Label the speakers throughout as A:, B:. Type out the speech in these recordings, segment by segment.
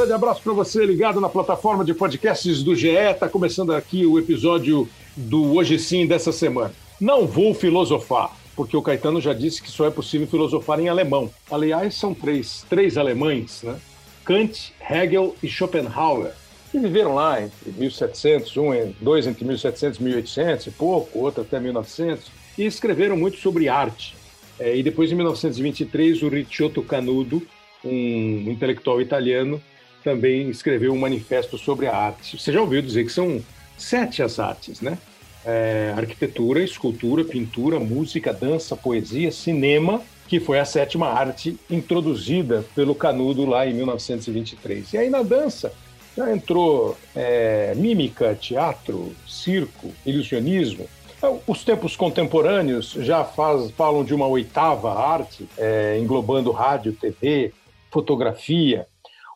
A: Grande abraço para você ligado na plataforma de podcasts do GE. Está começando aqui o episódio do Hoje Sim dessa semana. Não vou filosofar, porque o Caetano já disse que só é possível filosofar em alemão. Aliás, são três, três alemães, né? Kant, Hegel e Schopenhauer, que viveram lá entre 1700, um, dois entre 1700 e 1800 e pouco, outro até 1900, e escreveram muito sobre arte. É, e depois, em 1923, o Ricciotto Canudo, um intelectual italiano, também escreveu um manifesto sobre a arte. Você já ouviu dizer que são sete as artes, né? É, arquitetura, escultura, pintura, música, dança, poesia, cinema, que foi a sétima arte introduzida pelo Canudo lá em 1923. E aí na dança já entrou é, mímica, teatro, circo, ilusionismo. Então, os tempos contemporâneos já faz, falam de uma oitava arte, é, englobando rádio, TV, fotografia.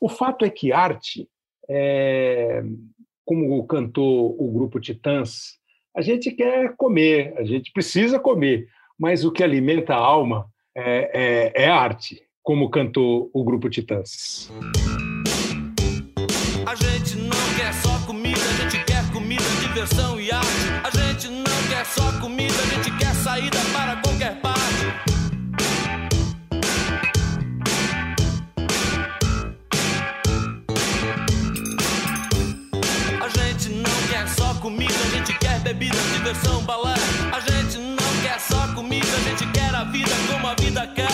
A: O fato é que arte, é, como cantou o grupo Titãs, a gente quer comer, a gente precisa comer, mas o que alimenta a alma é, é, é arte, como cantou o grupo Titãs.
B: A gente não quer só comida, a gente quer comida, diversão e arte. A gente não quer só comida, a gente quer saída para qualquer parte. Bebida, diversão, balé. A gente não quer só comida, a gente quer a vida como a vida quer.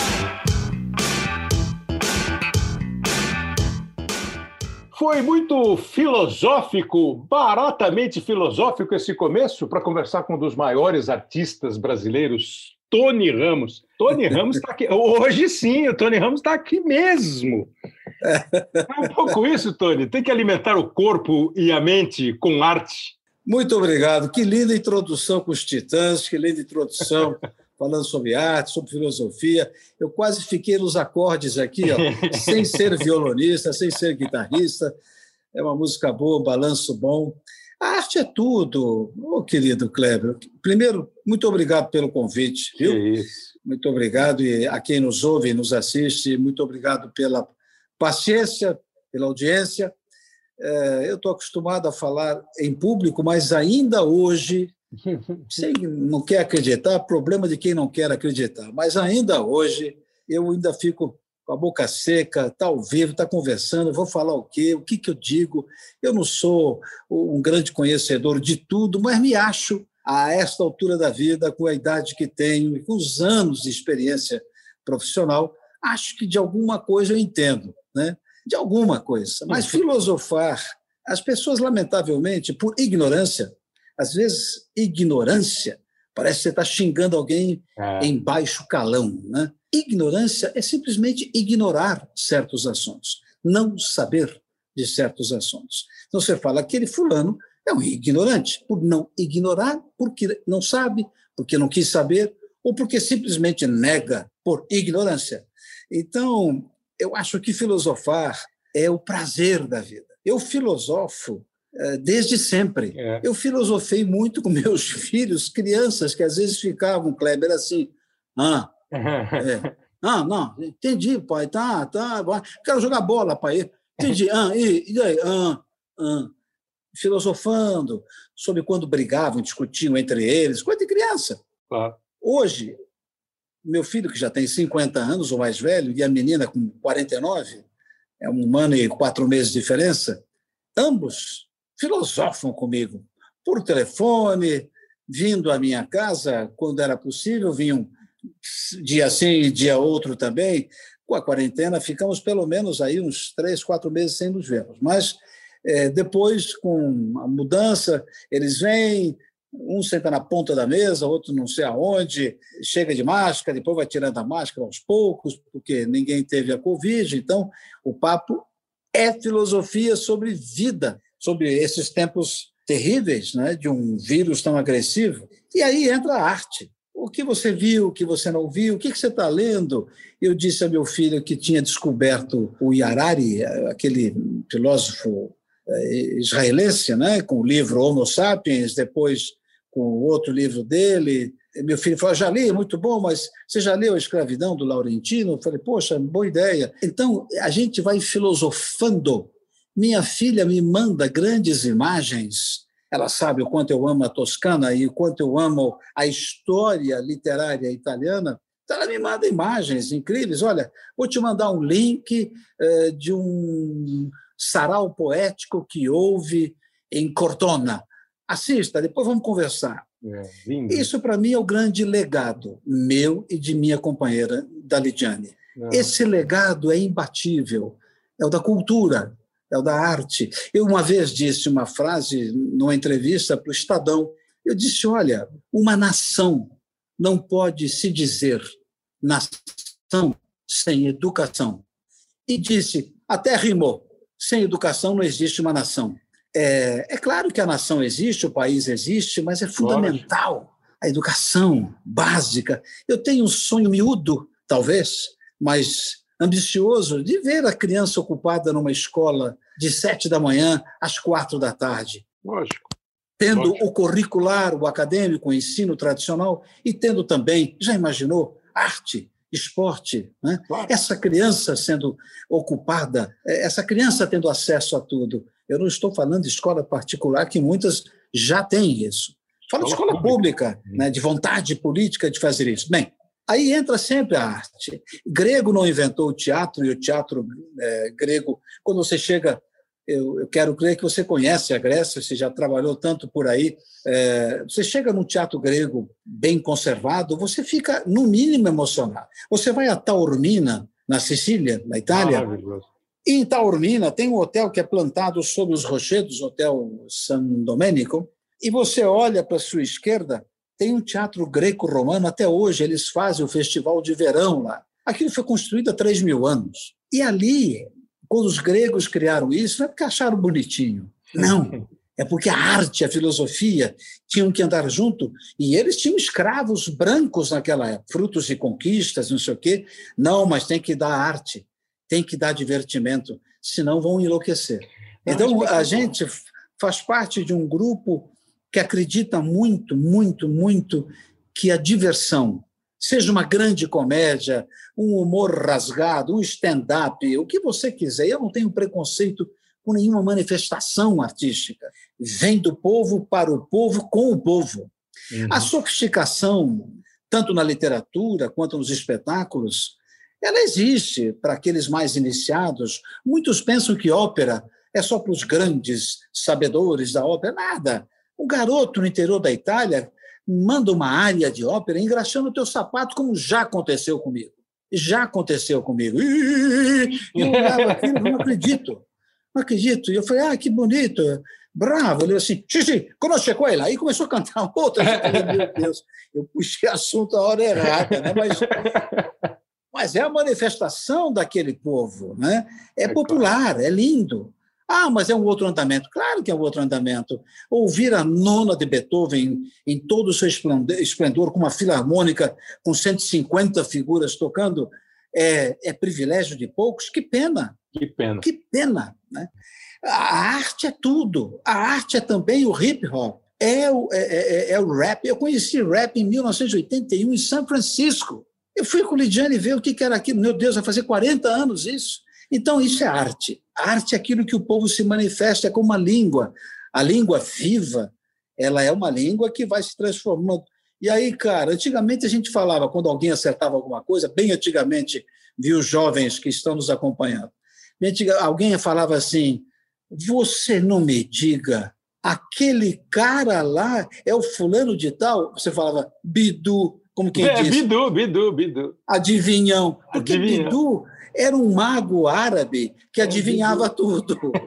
A: Foi muito filosófico, baratamente filosófico esse começo para conversar com um dos maiores artistas brasileiros, Tony Ramos. Tony Ramos está aqui. Hoje sim, o Tony Ramos está aqui mesmo. É um pouco isso, Tony. Tem que alimentar o corpo e a mente com arte.
C: Muito obrigado. Que linda introdução com os Titãs, que linda introdução falando sobre arte, sobre filosofia. Eu quase fiquei nos acordes aqui, ó, sem ser violonista, sem ser guitarrista. É uma música boa, um balanço bom. A arte é tudo, oh, querido Kleber. Primeiro, muito obrigado pelo convite, viu? Muito obrigado e a quem nos ouve e nos assiste, muito obrigado pela paciência, pela audiência. É, eu estou acostumado a falar em público, mas ainda hoje você não quer acreditar, problema de quem não quer acreditar. Mas ainda hoje, eu ainda fico com a boca seca, está ao vivo, está conversando, vou falar o quê, o que, que eu digo. Eu não sou um grande conhecedor de tudo, mas me acho, a esta altura da vida, com a idade que tenho e com os anos de experiência profissional, acho que de alguma coisa eu entendo, né? De alguma coisa. Mas filosofar, as pessoas, lamentavelmente, por ignorância, às vezes, ignorância parece que você está xingando alguém é. em baixo calão. Né? Ignorância é simplesmente ignorar certos assuntos, não saber de certos assuntos. Então você fala, aquele fulano é um ignorante, por não ignorar, porque não sabe, porque não quis saber, ou porque simplesmente nega por ignorância. Então, eu acho que filosofar é o prazer da vida. Eu filosofo é, desde sempre. É. Eu filosofei muito com meus filhos, crianças que às vezes ficavam, Kleber, assim, ah, é. ah, não, entendi, pai, tá, tá, quero jogar bola, pai, entendi, ah, e, e aí, ah, ah, filosofando sobre quando brigavam, discutiam entre eles, coisa de criança.
A: Claro.
C: Hoje, meu filho, que já tem 50 anos, ou mais velho, e a menina com 49, é um ano e quatro meses de diferença, ambos filosofam comigo por telefone, vindo à minha casa quando era possível, vinham dia sim e dia outro também. Com a quarentena, ficamos pelo menos aí uns três, quatro meses sem nos vermos. Mas é, depois, com a mudança, eles vêm, um senta na ponta da mesa, outro não sei aonde, chega de máscara, depois vai tirando a máscara aos poucos, porque ninguém teve a Covid. Então, o papo é filosofia sobre vida sobre esses tempos terríveis né, de um vírus tão agressivo. E aí entra a arte. O que você viu, o que você não viu, o que você está lendo? Eu disse a meu filho que tinha descoberto o Yarari, aquele filósofo eh, israelense, né, com o livro Homo Sapiens, depois com outro livro dele, meu filho falou, já li, muito bom, mas você já leu A Escravidão do Laurentino? Eu falei, poxa, boa ideia. Então, a gente vai filosofando. Minha filha me manda grandes imagens, ela sabe o quanto eu amo a Toscana e o quanto eu amo a história literária italiana, então ela me manda imagens incríveis. Olha, vou te mandar um link eh, de um sarau poético que houve em Cortona. Assista, depois vamos conversar. É, Isso, para mim, é o grande legado meu e de minha companheira, da Lidiane. É. Esse legado é imbatível, é o da cultura, é o da arte. Eu, uma vez, disse uma frase numa entrevista para o Estadão. Eu disse: olha, uma nação não pode se dizer nação sem educação. E disse: até rimou, sem educação não existe uma nação. É, é claro que a nação existe, o país existe, mas é fundamental a educação básica. Eu tenho um sonho miúdo, talvez, mas ambicioso, de ver a criança ocupada numa escola de sete da manhã às quatro da tarde.
A: Lógico.
C: Tendo o curricular, o acadêmico, o ensino tradicional, e tendo também, já imaginou, arte, esporte. Né? Claro. Essa criança sendo ocupada, essa criança tendo acesso a tudo. Eu não estou falando de escola particular, que muitas já têm isso. Falo de escola pública, né, de vontade política de fazer isso. Bem, aí entra sempre a arte. Grego não inventou o teatro, e o teatro é, grego, quando você chega eu, eu, quero crer que você conhece a Grécia, você já trabalhou tanto por aí. É, você chega num teatro grego bem conservado, você fica, no mínimo, emocionado. Você vai a Taormina, na Sicília, na Itália, em Taormina tem um hotel que é plantado sobre os rochedos, Hotel San Domenico, e você olha para sua esquerda, tem um teatro greco-romano, até hoje eles fazem o festival de verão lá. Aquilo foi construído há 3 mil anos. E ali, quando os gregos criaram isso, não é porque acharam bonitinho. Não. É porque a arte, a filosofia tinham que andar junto. E eles tinham escravos brancos naquela época, frutos de conquistas, não sei o quê. Não, mas tem que dar arte tem que dar divertimento, senão vão enlouquecer. Então, a gente faz parte de um grupo que acredita muito, muito, muito que a diversão, seja uma grande comédia, um humor rasgado, um stand-up, o que você quiser. Eu não tenho preconceito com nenhuma manifestação artística. Vem do povo para o povo com o povo. Uhum. A sofisticação, tanto na literatura quanto nos espetáculos, ela existe para aqueles mais iniciados. Muitos pensam que ópera é só para os grandes sabedores da ópera. Nada. Um garoto no interior da Itália manda uma área de ópera engraxando o teu sapato, como já aconteceu comigo. Já aconteceu comigo. E eu olhava aquilo, não acredito. Não acredito. E eu falei, ah, que bonito. Bravo. Ele assim, xixi, conosce quella. Aí começou a cantar outra. Eu falei, meu Deus, eu puxei assunto a hora errada, né? Mas mas é a manifestação daquele povo, né? É, é popular, claro. é lindo. Ah, mas é um outro andamento. Claro que é um outro andamento. Ouvir a nona de Beethoven em todo o seu esplendor, com uma filarmônica com 150 figuras tocando, é, é privilégio de poucos. Que pena.
A: Que pena.
C: Que pena. Né? A arte é tudo. A arte é também o hip hop. É o, é, é, é o rap. Eu conheci rap em 1981 em São Francisco. Eu fui com o Lidiane ver o que era aquilo. Meu Deus, vai fazer 40 anos isso. Então, isso é arte. A arte é aquilo que o povo se manifesta, é como uma língua. A língua viva, ela é uma língua que vai se transformando. E aí, cara, antigamente a gente falava, quando alguém acertava alguma coisa, bem antigamente, viu jovens que estão nos acompanhando. Alguém falava assim: você não me diga, aquele cara lá é o fulano de tal? Você falava, Bidu, como quem é, diz.
A: Bidu, Bidu, Bidu.
C: Adivinhão. Porque Adivinhão. Bidu era um mago árabe que é, adivinhava é, tudo.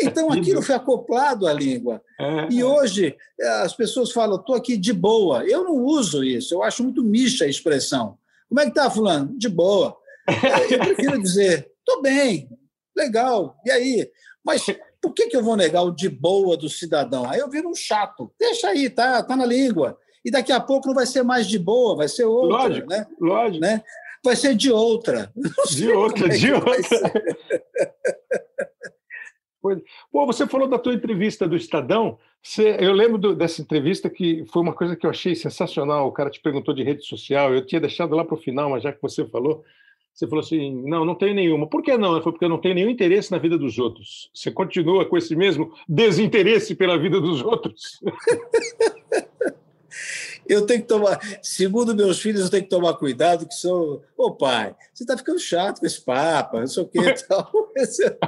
C: Então aquilo foi acoplado à língua. É, e hoje as pessoas falam, estou aqui de boa. Eu não uso isso, eu acho muito micha a expressão. Como é que está, fulano? De boa. Eu prefiro dizer, estou bem, legal, e aí? Mas por que, que eu vou negar o de boa do cidadão? Aí eu viro um chato. Deixa aí, tá, tá na língua e daqui a pouco não vai ser mais de boa, vai ser outra.
A: Lógico,
C: né?
A: lógico.
C: Né? Vai ser de outra.
A: de outra, é de outra. Pô, você falou da tua entrevista do Estadão. Você, eu lembro do, dessa entrevista que foi uma coisa que eu achei sensacional. O cara te perguntou de rede social. Eu tinha deixado lá para o final, mas já que você falou, você falou assim: não, não tenho nenhuma. Por que não? Foi porque eu não tenho nenhum interesse na vida dos outros. Você continua com esse mesmo desinteresse pela vida dos outros?
C: eu tenho que tomar, segundo meus filhos, eu tenho que tomar cuidado, que sou, ô pai, você está ficando chato com esse papo, não sei o que tal.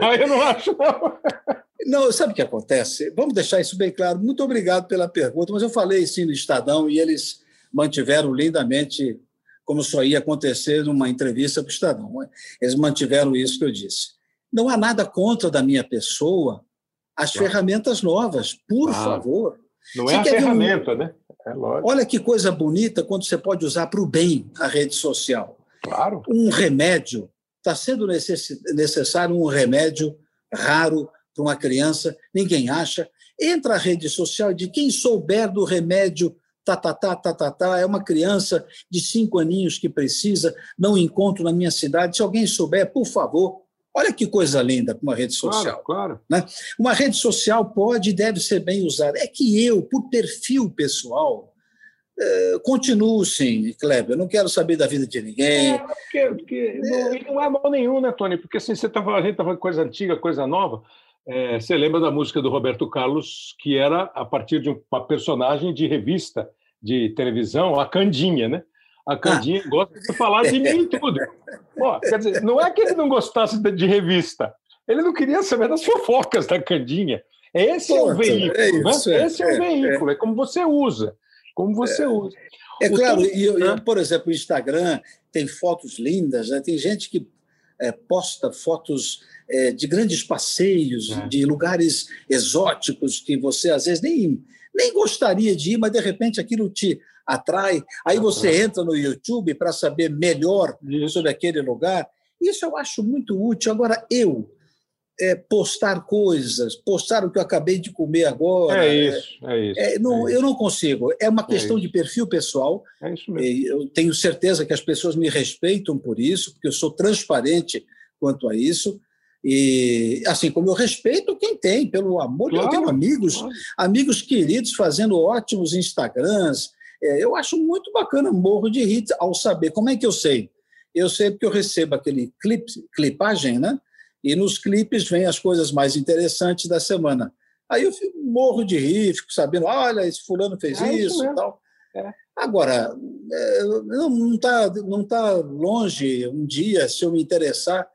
A: ah, eu não acho, não.
C: Não, sabe o que acontece? Vamos deixar isso bem claro. Muito obrigado pela pergunta, mas eu falei sim no Estadão e eles mantiveram lindamente como só ia acontecer numa entrevista para o Estadão. Eles mantiveram isso que eu disse. Não há nada contra da minha pessoa as claro. ferramentas novas, por claro. favor.
A: Não você é a ferramenta, um... né? É
C: Olha que coisa bonita quando você pode usar para o bem a rede social.
A: Claro.
C: Um remédio, está sendo necessário um remédio raro para uma criança, ninguém acha. Entra a rede social de quem souber do remédio tá, tá, tá, tá, tá, tá, é uma criança de cinco aninhos que precisa, não encontro na minha cidade. Se alguém souber, por favor, olha que coisa linda para uma rede social.
A: Claro, claro.
C: Né? Uma rede social pode e deve ser bem usada. É que eu, por perfil pessoal, é, continuo sim, Kleber. Eu não quero saber da vida de ninguém.
A: É, porque, porque é. Não, não, é mal nenhum, né, Tony? Porque assim, você tá, a gente está falando coisa antiga, coisa nova. É, você lembra da música do Roberto Carlos, que era a partir de uma personagem de revista de televisão, a Candinha, né? A Candinha gosta de falar de mim e tudo. Pô, quer dizer, não é que ele não gostasse de revista, ele não queria saber das fofocas da Candinha. Esse é o veículo, é isso, né? Esse é, é, o veículo, é. é. como você usa, como você usa.
C: É o claro, e, eu, por exemplo, o Instagram tem fotos lindas, né? tem gente que é, posta fotos é, de grandes passeios, é. de lugares exóticos que você às vezes nem, nem gostaria de ir, mas de repente aquilo te atrai. Aí você entra no YouTube para saber melhor Isso. sobre aquele lugar. Isso eu acho muito útil. Agora, eu é, postar coisas, postar o que eu acabei de comer agora.
A: É isso, é isso.
C: É, não,
A: é
C: eu não consigo. É uma é questão de perfil pessoal.
A: É isso mesmo.
C: Eu tenho certeza que as pessoas me respeitam por isso, porque eu sou transparente quanto a isso. E assim como eu respeito quem tem, pelo amor de Deus, eu tenho amigos, claro. amigos queridos fazendo ótimos Instagrams. É, eu acho muito bacana, morro de rir ao saber. Como é que eu sei? Eu sei porque eu recebo aquele clip, clipagem, né? E nos clipes vem as coisas mais interessantes da semana. Aí eu fico, morro de rir, fico sabendo, olha, esse fulano fez é isso e tal. É. Agora, é, não está não tá longe um dia, se eu me interessar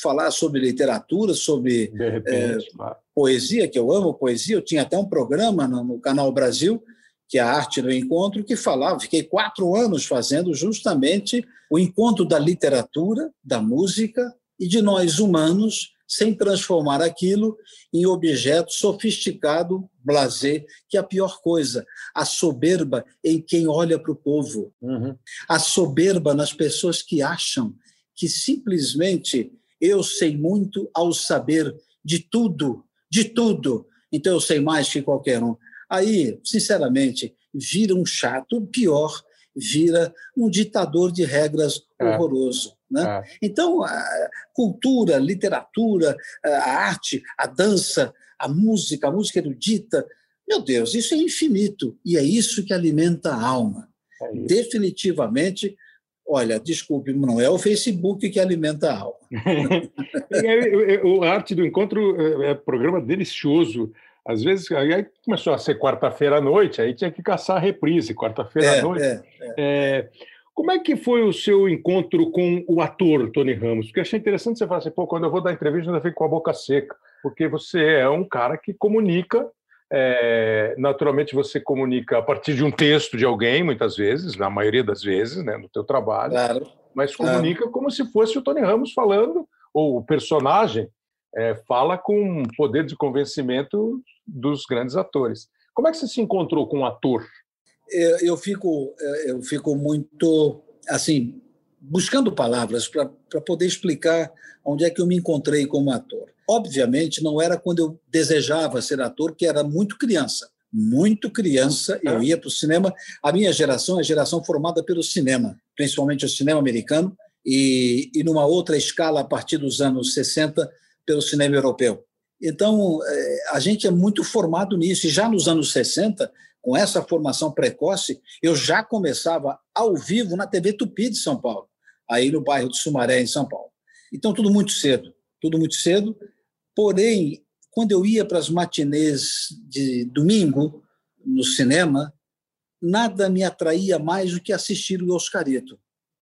C: falar sobre literatura, sobre repente, é, poesia, que eu amo poesia. Eu tinha até um programa no, no, Canal Brasil, que é a Arte do Encontro, que falava, fiquei quatro anos fazendo justamente o encontro da literatura, da música e de nós humanos, sem transformar aquilo em objeto sofisticado, blazer, que é a pior coisa. A soberba em quem olha para o povo. Uhum. A soberba nas pessoas que acham que simplesmente eu sei muito ao saber de tudo, de tudo. Então eu sei mais que qualquer um. Aí, sinceramente, vira um chato, pior, vira um ditador de regras é. horroroso. Né? É. Então, a cultura, a literatura, a arte, a dança, a música, a música erudita, meu Deus, isso é infinito e é isso que alimenta a alma. É Definitivamente Olha, desculpe, não é o Facebook que alimenta a alma.
A: o Arte do Encontro é, é programa delicioso. Às vezes, aí começou a ser quarta-feira à noite, aí tinha que caçar a reprise, quarta-feira é, à noite. É, é. é, como é que foi o seu encontro com o ator Tony Ramos? Porque achei interessante você falar assim, pô, quando eu vou dar entrevista, eu ainda fico com a boca seca, porque você é um cara que comunica é, naturalmente você comunica a partir de um texto de alguém, muitas vezes, na maioria das vezes, né, no teu trabalho,
C: claro,
A: mas comunica claro. como se fosse o Tony Ramos falando, ou o personagem é, fala com poder de convencimento dos grandes atores. Como é que você se encontrou com um ator?
C: Eu, eu fico, é, eu fico muito assim buscando palavras para poder explicar onde é que eu me encontrei como ator. Obviamente, não era quando eu desejava ser ator, que era muito criança. Muito criança, eu ia para o cinema. A minha geração é a geração formada pelo cinema, principalmente o cinema americano, e, e numa outra escala, a partir dos anos 60, pelo cinema europeu. Então, é, a gente é muito formado nisso. E já nos anos 60, com essa formação precoce, eu já começava ao vivo na TV Tupi de São Paulo, aí no bairro de Sumaré, em São Paulo. Então, tudo muito cedo, tudo muito cedo. Porém, quando eu ia para as matinês de domingo no cinema, nada me atraía mais do que assistir o Oscarito.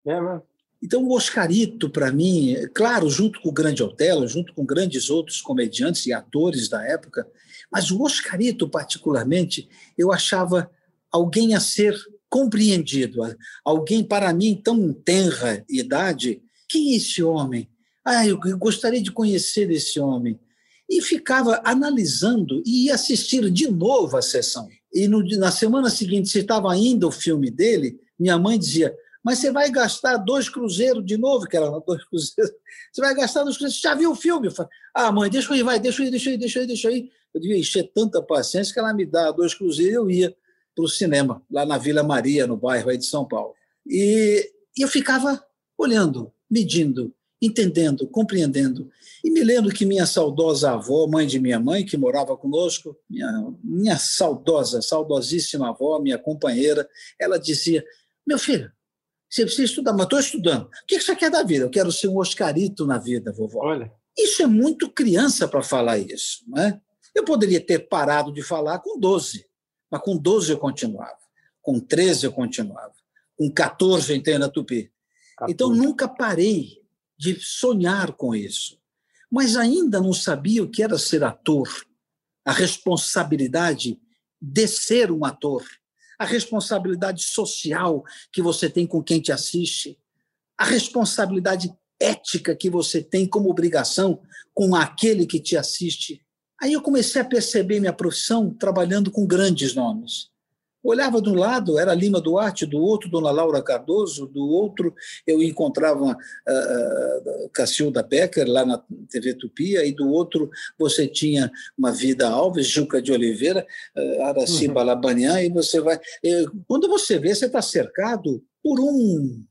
C: É, mano. Então, o Oscarito, para mim, claro, junto com o Grande Otelo, junto com grandes outros comediantes e atores da época, mas o Oscarito, particularmente, eu achava alguém a ser compreendido, alguém para mim tão tenra idade. Quem é esse homem? Ah, eu gostaria de conhecer esse homem. E ficava analisando e ia assistir de novo a sessão. E no, na semana seguinte, se estava ainda o filme dele, minha mãe dizia: mas você vai gastar dois cruzeiros de novo, que era dois cruzeiros. Você vai gastar dois cruzeiros. Já viu o filme? Ah, mãe, deixa eu ir, vai, deixa eu ir, deixa eu ir, deixa eu ir, deixa eu ir. Eu devia encher tanta paciência que ela me dá dois cruzeiros e eu ia para o cinema, lá na Vila Maria, no bairro aí de São Paulo. E, e eu ficava olhando, medindo, entendendo, compreendendo. E me lembro que minha saudosa avó, mãe de minha mãe, que morava conosco, minha, minha saudosa, saudosíssima avó, minha companheira, ela dizia: Meu filho, você precisa estudar, mas estou estudando. O que você quer da vida? Eu quero ser um Oscarito na vida, vovó. Olha. Isso é muito criança para falar isso. Não é? Eu poderia ter parado de falar com 12, mas com 12 eu continuava. Com 13 eu continuava. Com 14 eu entrei na Tupi. 14. Então nunca parei de sonhar com isso. Mas ainda não sabia o que era ser ator, a responsabilidade de ser um ator a responsabilidade social que você tem com quem te assiste, a responsabilidade ética que você tem como obrigação com aquele que te assiste. Aí eu comecei a perceber minha profissão trabalhando com grandes nomes. Olhava de um lado, era Lima Duarte, do outro, Dona Laura Cardoso, do outro, eu encontrava uh, Cacilda Becker, lá na TV Tupi, e do outro você tinha uma Vida Alves, Juca de Oliveira, uh, Araciba uhum. Labanian, e você vai. Quando você vê, você está cercado por um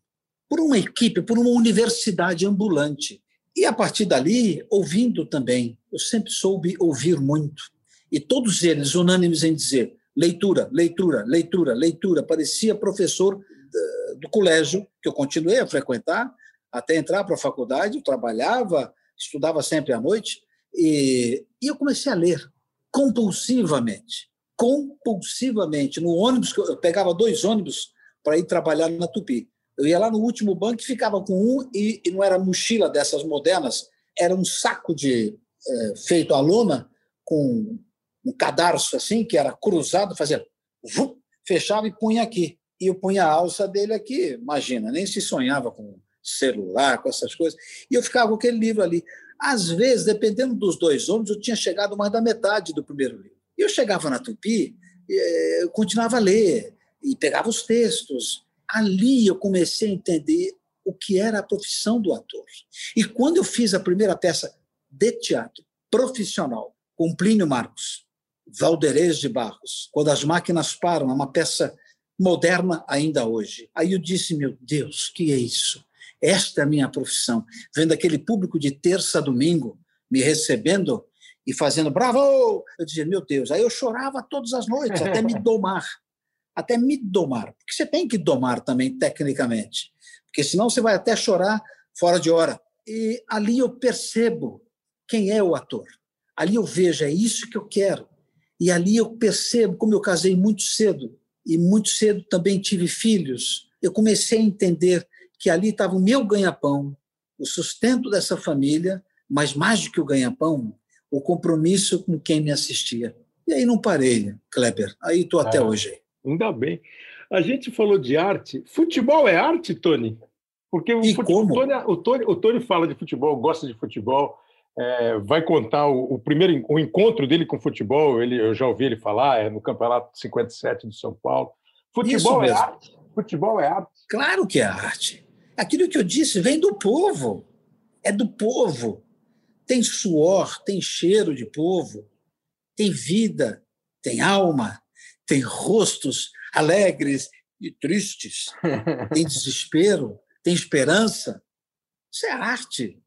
C: por uma equipe, por uma universidade ambulante. E a partir dali, ouvindo também, eu sempre soube ouvir muito. E todos eles unânimes em dizer: leitura, leitura, leitura, leitura. Parecia professor eh, do colégio, que eu continuei a frequentar até entrar para a faculdade. Eu trabalhava, estudava sempre à noite, e, e eu comecei a ler compulsivamente. Compulsivamente. No ônibus, eu pegava dois ônibus para ir trabalhar na Tupi. Eu ia lá no último banco e ficava com um, e, e não era mochila dessas modernas, era um saco de é, feito à lona com um cadarço assim, que era cruzado, fazia vum, fechava e punha aqui. E eu punha a alça dele aqui, imagina, nem se sonhava com celular, com essas coisas. E eu ficava com aquele livro ali. Às vezes, dependendo dos dois ônibus, eu tinha chegado mais da metade do primeiro livro. E eu chegava na Tupi, eh, eu continuava a ler e pegava os textos. Ali eu comecei a entender o que era a profissão do ator. E quando eu fiz a primeira peça de teatro profissional com Plínio Marcos, Valderez de Barros, Quando as Máquinas Param, é uma peça moderna ainda hoje. Aí eu disse, meu Deus, que é isso? Esta é a minha profissão. Vendo aquele público de terça a domingo me recebendo e fazendo bravo, eu dizia, meu Deus. Aí eu chorava todas as noites, até me domar. Até me domar. Porque você tem que domar também, tecnicamente. Porque senão você vai até chorar fora de hora. E ali eu percebo quem é o ator. Ali eu vejo, é isso que eu quero. E ali eu percebo, como eu casei muito cedo, e muito cedo também tive filhos, eu comecei a entender que ali estava o meu ganha-pão, o sustento dessa família, mas mais do que o ganha-pão, o compromisso com quem me assistia. E aí não parei, Kleber. Aí estou até ah, hoje.
A: Ainda bem. A gente falou de arte. Futebol é arte, Tony? Porque o, futebol, o, Tony, o, Tony, o Tony fala de futebol, gosta de futebol é, vai contar o, o, primeiro o encontro dele com futebol. Ele, eu já ouvi ele falar, é no Campeonato 57 do São Paulo. Futebol é arte. Futebol é arte.
C: Claro que é arte. Aquilo que eu disse vem do povo. É do povo. Tem suor, tem cheiro de povo, tem vida, tem alma, tem rostos alegres e tristes, tem desespero, tem esperança. Isso é arte.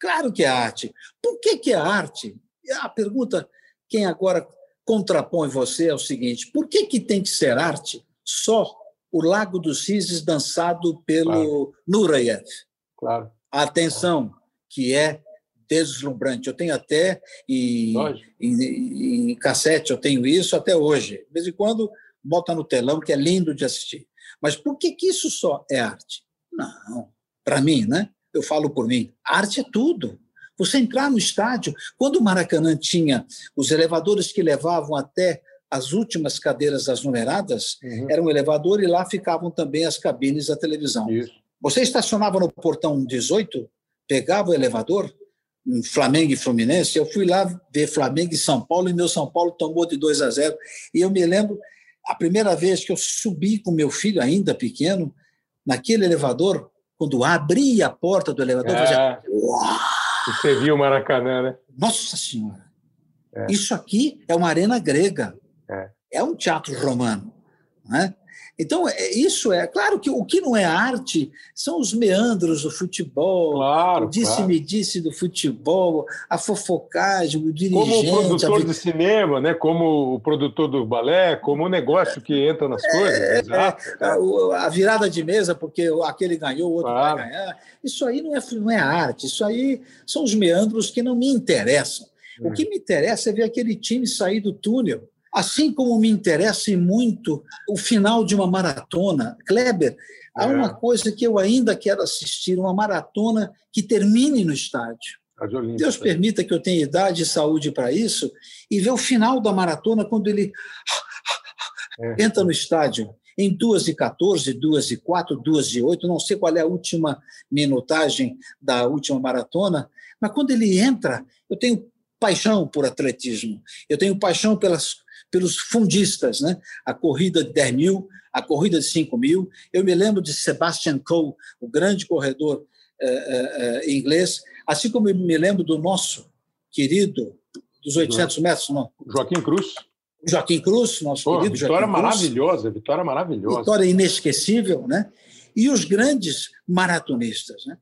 C: Claro que é arte. Por que, que é arte? a pergunta, quem agora contrapõe você é o seguinte: por que, que tem que ser arte só o Lago dos Cisnes dançado pelo claro. Nureyev?
A: Claro.
C: Atenção, que é deslumbrante. Eu tenho até em, em, em, cassete, eu tenho isso até hoje. De vez em quando bota no telão, que é lindo de assistir. Mas por que, que isso só é arte? Não, para mim, né? Eu falo por mim. Arte é tudo. Você entrar no estádio, quando o Maracanã tinha os elevadores que levavam até as últimas cadeiras das numeradas, uhum. era um elevador e lá ficavam também as cabines da televisão. Isso. Você estacionava no portão 18, pegava o elevador, Flamengo e Fluminense, eu fui lá ver Flamengo e São Paulo e meu São Paulo tomou de 2 a 0. E eu me lembro a primeira vez que eu subi com meu filho ainda pequeno naquele elevador, quando abri a porta do elevador, é. fazia
A: Você viu o Maracanã, né?
C: Nossa Senhora! É. Isso aqui é uma arena grega. É, é um teatro romano. Né? Então, é, isso é. Claro que o que não é arte são os meandros do futebol,
A: claro,
C: o disse-me-disse do futebol, a fofocagem, o dirigente.
A: Como o produtor a... de cinema, né? como o produtor do balé, como o negócio que entra nas é, coisas. É,
C: é, a virada de mesa, porque aquele ganhou, o outro claro. vai ganhar. Isso aí não é, não é arte, isso aí são os meandros que não me interessam. O que me interessa é ver aquele time sair do túnel Assim como me interessa muito o final de uma maratona, Kleber, há é. uma coisa que eu ainda quero assistir, uma maratona que termine no estádio. Deus permita que eu tenha idade e saúde para isso e ver o final da maratona quando ele é. entra no estádio em 2 e 14, 2 e 4, 2 e 8, não sei qual é a última minutagem da última maratona, mas quando ele entra, eu tenho paixão por atletismo, eu tenho paixão pelas pelos fundistas, né? a corrida de 10 mil, a corrida de 5 mil. Eu me lembro de Sebastian Coe, o grande corredor uh, uh, inglês, assim como eu me lembro do nosso querido, dos 800 metros, não?
A: Joaquim Cruz.
C: Joaquim Cruz, nosso Pô, querido
A: vitória
C: Joaquim
A: maravilhosa, Cruz. vitória maravilhosa.
C: Vitória inesquecível, né? E os grandes maratonistas, né?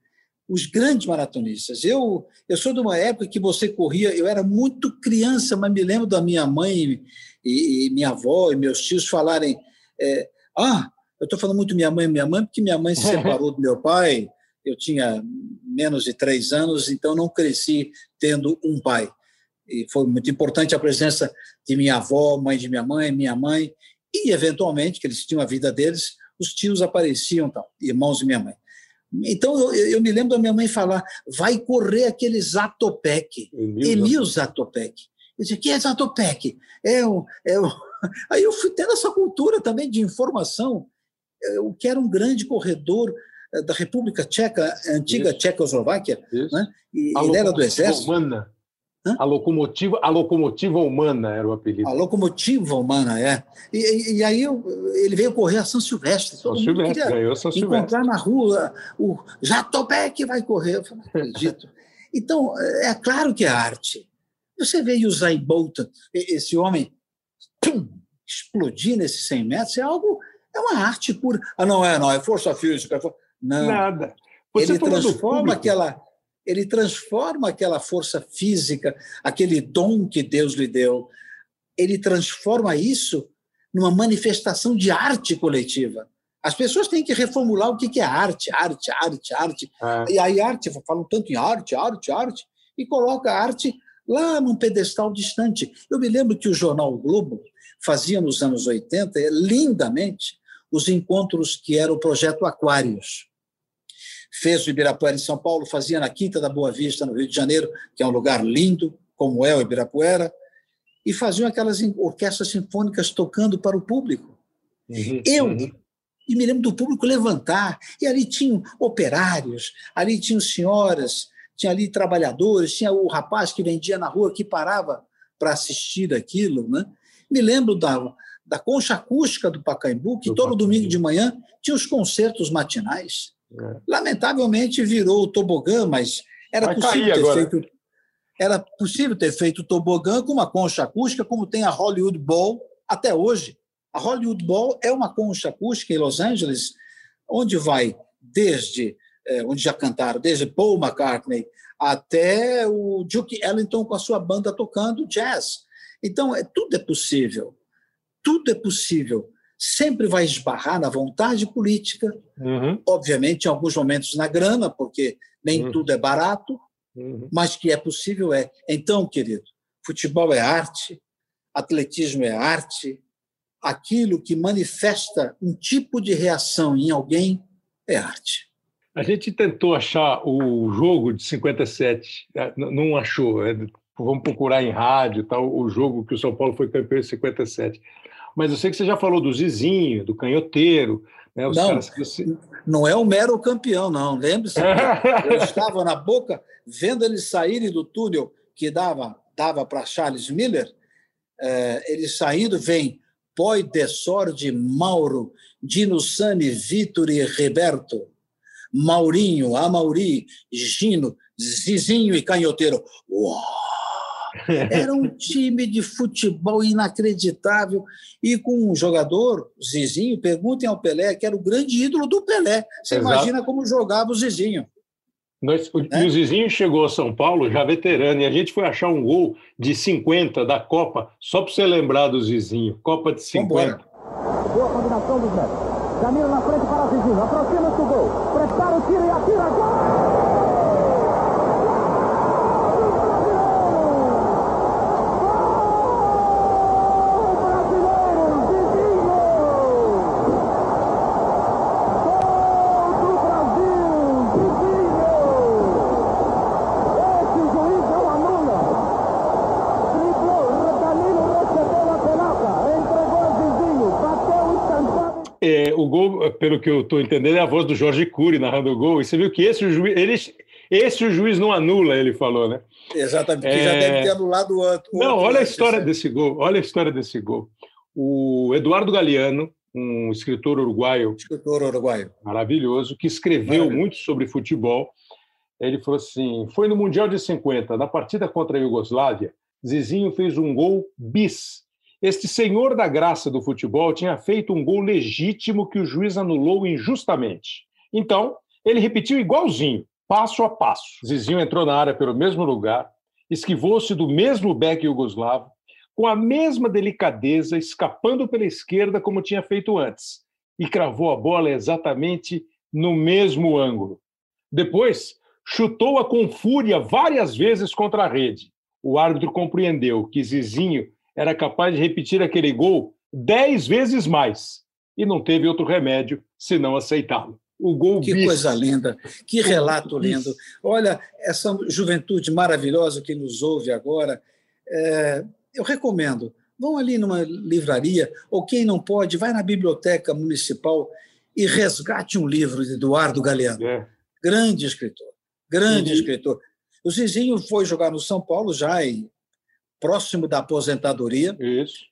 C: os grandes maratonistas. Eu, eu sou de uma época que você corria, eu era muito criança, mas me lembro da minha mãe e, e minha avó e meus tios falarem: é, Ah, eu estou falando muito minha mãe e minha mãe, porque minha mãe se separou do meu pai, eu tinha menos de três anos, então não cresci tendo um pai. E foi muito importante a presença de minha avó, mãe de minha mãe, minha mãe, e, eventualmente, que eles tinham a vida deles, os tios apareciam, tal, irmãos de minha mãe. Então, eu, eu, me lembro da minha mãe falar: vai correr aquele Zatopek, Emil, Emil Zatopek. Eu disse: que é Zatopek? É o, é o... Aí eu fui tendo essa cultura também de informação. Eu que era um grande corredor eh, da República Tcheca, antiga Isso. Tchecoslováquia, Isso. Né? e ele era do Exército.
A: Humana. A locomotiva, a locomotiva humana era o apelido.
C: A locomotiva humana, é. E, e aí eu, ele veio correr a São Silvestre.
A: São Silvestre, ganhou São
C: Silvestre. Encontrar na rua o Jatobé que vai correr. Eu falei, não acredito. então, é claro que é arte. Você vê o Usain Bolt, esse homem, pum, explodir nesses 100 metros, é algo, é uma arte pura. Ah, não é, não, é força física. É não.
A: Nada.
C: Você ele transforma aquela ele transforma aquela força física, aquele dom que Deus lhe deu, ele transforma isso numa manifestação de arte coletiva. As pessoas têm que reformular o que é arte, arte, arte, arte. É. E aí arte, falam tanto em arte, arte, arte, e coloca a arte lá num pedestal distante. Eu me lembro que o jornal o Globo fazia nos anos 80, lindamente, os encontros que era o projeto Aquários fez o Ibirapuera em São Paulo, fazia na Quinta da Boa Vista, no Rio de Janeiro, que é um lugar lindo, como é o Ibirapuera, e faziam aquelas orquestras sinfônicas tocando para o público. Uhum, Eu, uhum. e me lembro do público levantar, e ali tinham operários, ali tinham senhoras, tinha ali trabalhadores, tinha o rapaz que vendia na rua, que parava para assistir aquilo. Né? Me lembro da, da concha acústica do Pacaembu, que do todo Pacaembu. domingo de manhã tinha os concertos matinais. É. Lamentavelmente virou o tobogã, mas era possível ter agora. feito. Era possível ter feito o tobogã com uma concha acústica, como tem a Hollywood Bowl até hoje. A Hollywood Bowl é uma concha acústica em Los Angeles, onde vai desde é, onde já cantaram, desde Paul McCartney até o Duke Ellington com a sua banda tocando jazz. Então, é, tudo é possível. Tudo é possível. Sempre vai esbarrar na vontade política, uhum. obviamente, em alguns momentos na grana, porque nem uhum. tudo é barato, uhum. mas que é possível é. Então, querido, futebol é arte, atletismo é arte, aquilo que manifesta um tipo de reação em alguém é arte.
A: A gente tentou achar o jogo de 57, é, não achou. É, vamos procurar em rádio, tal, o jogo que o São Paulo foi campeão em 57. Mas eu sei que você já falou do Zizinho, do Canhoteiro. Né,
C: não, você... não é o mero campeão, não. Lembre-se, eu estava na boca vendo eles saírem do túnel que dava, dava para Charles Miller. É, eles saindo, vem Poi de Sordi, Mauro, Dino Sani, Vitor e Roberto, Maurinho, Amauri, Gino, Zizinho e Canhoteiro. Uou! Era um time de futebol inacreditável. E com um jogador, Zizinho, perguntem ao Pelé, que era o grande ídolo do Pelé. Você Exato. imagina como jogava o Zizinho.
A: Nós, o, né? O Zizinho chegou a São Paulo já veterano, e a gente foi achar um gol de 50 da Copa, só para você lembrar do Zizinho. Copa de 50. Vambora. Boa combinação médicos. Camilo na frente para o Zizinho. Aproxima-se do gol. Prepara o tiro e atira. Gol! o gol, pelo que eu estou entendendo, é a voz do Jorge Cury narrando o gol. E você viu que esse o juiz, ele, esse o juiz não anula, ele falou, né?
C: Exatamente, porque é... já deve ter anulado o outro.
A: Não,
C: outro
A: olha a história desse gol. Olha a história desse gol. O Eduardo Galeano, um escritor uruguaio,
C: escritor uruguaio,
A: maravilhoso, que escreveu muito sobre futebol. Ele falou assim: foi no Mundial de 50, na partida contra a Iugoslávia, Zizinho fez um gol bis este senhor da graça do futebol tinha feito um gol legítimo que o juiz anulou injustamente. Então, ele repetiu igualzinho, passo a passo. Zizinho entrou na área pelo mesmo lugar, esquivou-se do mesmo beck yugoslavo, com a mesma delicadeza, escapando pela esquerda como tinha feito antes, e cravou a bola exatamente no mesmo ângulo. Depois, chutou-a com fúria várias vezes contra a rede. O árbitro compreendeu que Zizinho era capaz de repetir aquele gol dez vezes mais e não teve outro remédio senão aceitá-lo.
C: O gol Que bis. coisa linda, que relato lindo. Olha, essa juventude maravilhosa que nos ouve agora, é, eu recomendo. Vão ali numa livraria, ou quem não pode, vai na biblioteca municipal e resgate um livro de Eduardo Galeano. É. Grande escritor, grande uhum. escritor. O Zizinho foi jogar no São Paulo já em próximo da aposentadoria.
A: Isso.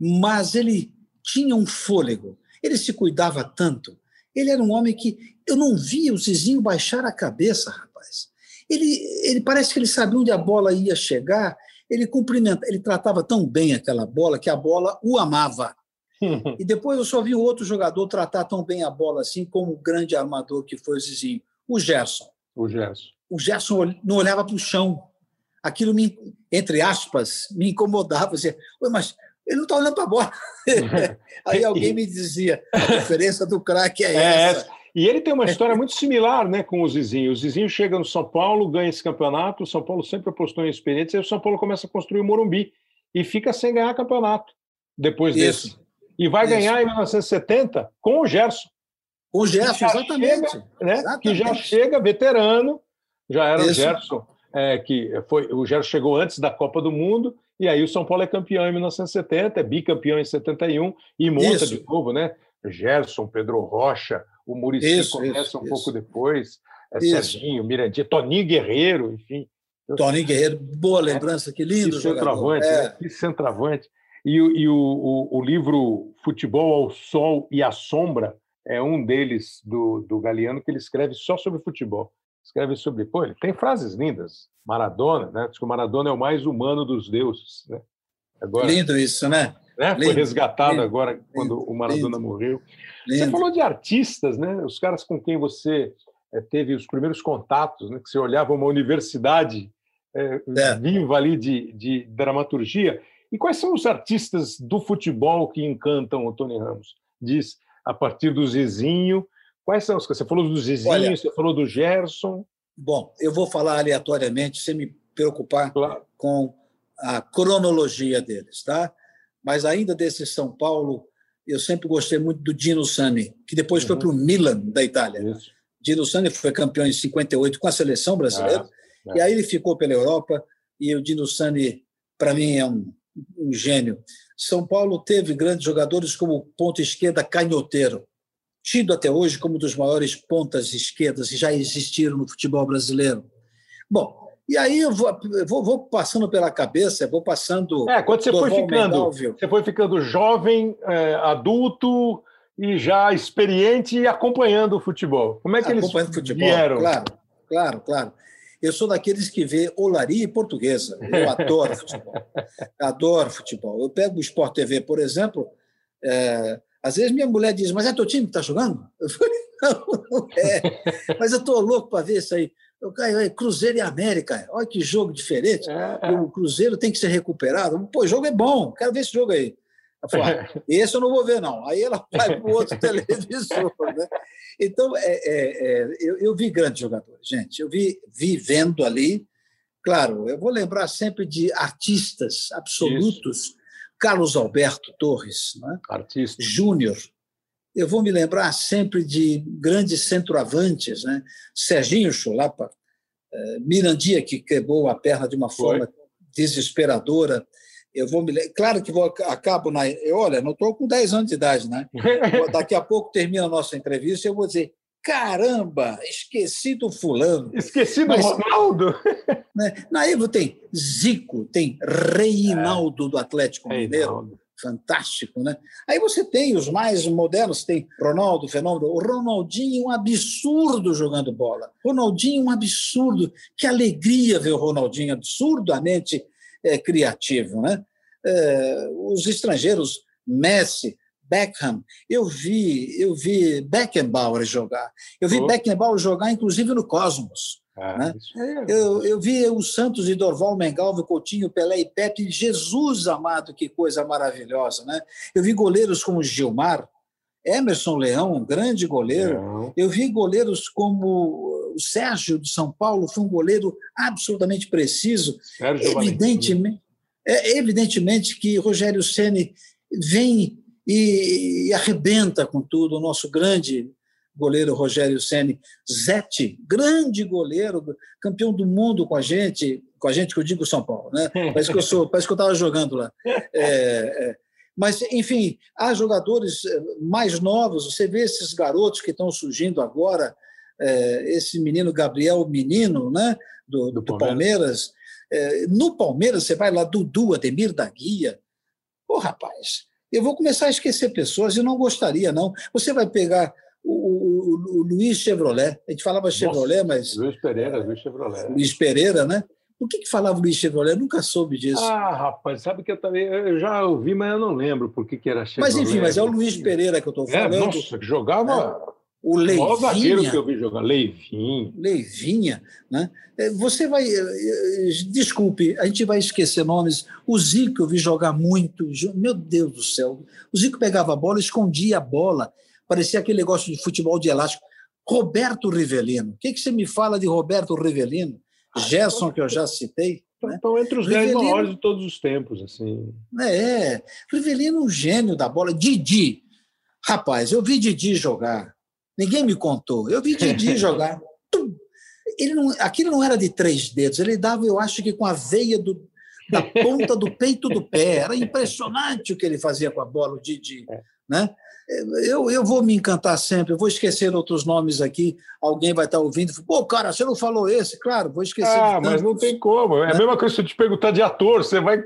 C: Mas ele tinha um fôlego. Ele se cuidava tanto. Ele era um homem que eu não via o Zizinho baixar a cabeça, rapaz. Ele, ele parece que ele sabia onde a bola ia chegar. Ele cumprimenta, ele tratava tão bem aquela bola que a bola o amava. e depois eu só vi outro jogador tratar tão bem a bola assim como o grande armador que foi o Zizinho, o Gerson.
A: O Gerson.
C: O Gerson não olhava para o chão aquilo me, entre aspas, me incomodava. Dizia, mas ele não está olhando para a bola. Aí alguém me dizia, a diferença do craque é, é essa. essa.
A: E ele tem uma história muito similar né, com o Zizinho. O Zizinho chega no São Paulo, ganha esse campeonato, o São Paulo sempre apostou em experiência, e o São Paulo começa a construir o Morumbi e fica sem ganhar campeonato depois Isso. desse. E vai Isso. ganhar em 1970 com o Gerson.
C: Com o Gerson, exatamente.
A: Chega, né, exatamente. Que já chega veterano, já era Isso. o Gerson é, que foi o Gerson chegou antes da Copa do Mundo, e aí o São Paulo é campeão em 1970, é bicampeão em 71, e monta isso. de novo, né? Gerson, Pedro Rocha, o Murici isso, começa isso, um pouco depois, é Serginho, Mirandinha, Toninho Guerreiro, enfim.
C: Toninho Guerreiro, boa lembrança, que lindo que
A: centroavante, é. né? que centroavante. E, e o, o, o, livro Futebol ao Sol e à Sombra é um deles, do, do Galeano, que ele escreve só sobre futebol escreve sobre. Pô, ele tem frases lindas. Maradona, né? Diz que o Maradona é o mais humano dos deuses. Né?
C: Agora, Lindo isso, né?
A: né? Foi resgatado lindo, agora quando lindo, o Maradona morreu. Você falou de artistas, né? Os caras com quem você é, teve os primeiros contatos, né, que você olhava uma universidade é, é. viva ali de, de dramaturgia. E quais são os artistas do futebol que encantam o Tony Ramos? Diz a partir do Zezinho. Quais são os que você falou do Zezinho, Olha, você falou do Gerson?
C: Bom, eu vou falar aleatoriamente, sem me preocupar claro. com a cronologia deles, tá? Mas ainda desse São Paulo, eu sempre gostei muito do Dino Sani, que depois uhum. foi para o Milan da Itália. Isso. Dino Sani foi campeão em 58 com a seleção brasileira, ah, é. e aí ele ficou pela Europa, e o Dino Sani, para mim, é um, um gênio. São Paulo teve grandes jogadores como ponta esquerda canhoteiro, tido até hoje como um dos maiores pontas esquerdas que já existiram no futebol brasileiro. Bom, e aí eu vou, vou, vou, passando pela cabeça, vou passando.
A: É, quando você foi ficando, você foi ficando jovem, é, adulto e já experiente e acompanhando o futebol. Como é que eles futebol, vieram?
C: Claro, claro, claro. Eu sou daqueles que vê olaria e portuguesa. Eu adoro futebol. Adoro futebol. Eu pego o Sport TV, por exemplo. É, às vezes minha mulher diz, mas é teu time que está jogando? Eu falei, não, não é. Mas eu estou louco para ver isso aí. Eu caio, Cruzeiro e América, olha que jogo diferente. É. O Cruzeiro tem que ser recuperado. Pô, o jogo é bom, quero ver esse jogo aí. Ela falou, ah, esse eu não vou ver, não. Aí ela vai para o outro televisor. Né? Então, é, é, é, eu, eu, vi grandes jogadores, gente. Eu vi, vi vendo ali. Claro, eu vou lembrar sempre de artistas absolutos. Isso. Carlos Alberto Torres, né?
A: artista
C: Júnior, eu vou me lembrar sempre de grandes centroavantes, né? Serginho Chulapa, eh, Mirandia, que quebrou a perna de uma forma Foi. desesperadora. Eu vou me Claro que vou, acabo na. Olha, não estou com 10 anos de idade, né? Daqui a pouco termina a nossa entrevista e eu vou dizer: caramba, esqueci do fulano.
A: Esqueci do Mas, Ronaldo.
C: Né? Na Evo tem Zico, tem Reinaldo é. do Atlético Mineiro fantástico, né? Aí você tem os mais modernos, tem Ronaldo, fenômeno, o Ronaldinho, um absurdo jogando bola. Ronaldinho, um absurdo. Que alegria ver o Ronaldinho, absurdamente é, criativo, né? É, os estrangeiros, Messi, Beckham, eu vi, eu vi Beckenbauer jogar. Eu vi oh. Beckenbauer jogar, inclusive, no Cosmos. Ah, né? é... eu, eu vi o Santos e Dorval, Mengalvo, Coutinho, Pelé e Pepe. Jesus amado, que coisa maravilhosa. Né? Eu vi goleiros como Gilmar, Emerson Leão, um grande goleiro. Não. Eu vi goleiros como o Sérgio de São Paulo, foi um goleiro absolutamente preciso. Sérgio evidentemente, é, evidentemente que Rogério Ceni vem e, e arrebenta com tudo, o nosso grande goleiro Rogério Ceni, Zete, grande goleiro, campeão do mundo com a gente, com a gente que eu digo São Paulo, né? Parece que eu sou, parece que eu estava jogando lá. É, é, mas, enfim, há jogadores eh, mais novos. Você vê esses garotos que estão surgindo agora, é, esse menino Gabriel Menino, né? Do, do, do Palmeiras. É, no Palmeiras, você vai lá, Dudu, Ademir da Guia. Pô, rapaz, eu vou começar a esquecer pessoas e não gostaria, não. Você vai pegar o, o, o Luiz Chevrolet. A gente falava Chevrolet, mas.
A: Luiz Pereira, Luiz Chevrolet.
C: Luiz Pereira, né? Por que, que falava Luiz Chevrolet? Eu nunca soube disso.
A: Ah, rapaz, sabe que eu também. Eu já ouvi, mas eu não lembro por que, que era Chevrolet.
C: Mas enfim, mas é o Luiz Pereira que eu estou é, falando. É,
A: nossa, que jogava.
C: É. O Leivinha. O zagueiro
A: que eu vi jogar, Leivinha.
C: Leivinha, né? É, você vai. Desculpe, a gente vai esquecer nomes. O Zico eu vi jogar muito. Meu Deus do céu. O Zico pegava a bola, escondia a bola parecia aquele negócio de futebol de elástico. Roberto Rivelino. O que, que você me fala de Roberto Rivelino? Gerson, que eu já citei.
A: Né? Estão entre os dez maiores de todos os tempos. assim.
C: É, Rivelino, um gênio da bola. Didi. Rapaz, eu vi Didi jogar. Ninguém me contou. Eu vi Didi jogar. Ele não, aquilo não era de três dedos. Ele dava, eu acho que com a veia do, da ponta do peito do pé. Era impressionante o que ele fazia com a bola, o Didi. É. Né? Eu, eu vou me encantar sempre, eu vou esquecer outros nomes aqui, alguém vai estar ouvindo, pô, cara, você não falou esse? Claro, vou esquecer.
A: Ah, mas não tem como. É a né? mesma coisa se eu te perguntar de ator, você vai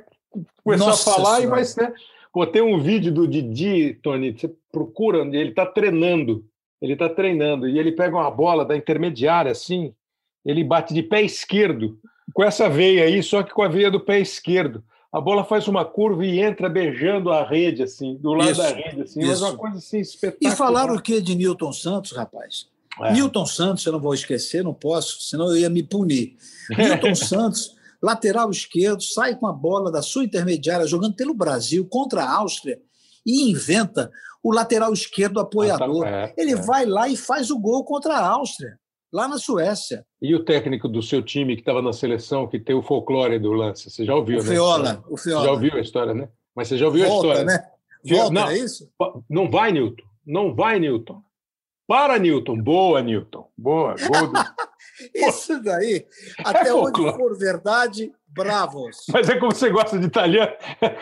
A: começar Nossa a falar senhora. e vai ser. Pô, tem um vídeo do Didi, Tony, você procura, ele está treinando, ele está treinando, e ele pega uma bola da intermediária assim, ele bate de pé esquerdo, com essa veia aí, só que com a veia do pé esquerdo a bola faz uma curva e entra beijando a rede, assim, do lado isso, da rede, assim, isso. mas uma coisa assim espetacular.
C: E falaram o que de Newton Santos, rapaz? É. Newton Santos, eu não vou esquecer, não posso, senão eu ia me punir. Newton Santos, lateral esquerdo, sai com a bola da sua intermediária, jogando pelo Brasil contra a Áustria, e inventa o lateral esquerdo apoiador. É, Ele é. vai lá e faz o gol contra a Áustria, lá na Suécia.
A: E o técnico do seu time que estava na seleção, que tem o folclore do lance, você já ouviu,
C: o
A: né?
C: Feola, o Feola.
A: já ouviu a história, né? Mas você já ouviu
C: Volta,
A: a história.
C: Né? Volta, não, é isso?
A: Não vai, Newton. Não vai, Newton. Para, Newton. Boa, Newton. Boa. boa.
C: isso daí, até é onde for verdade, bravos.
A: Mas é como você gosta de italiano.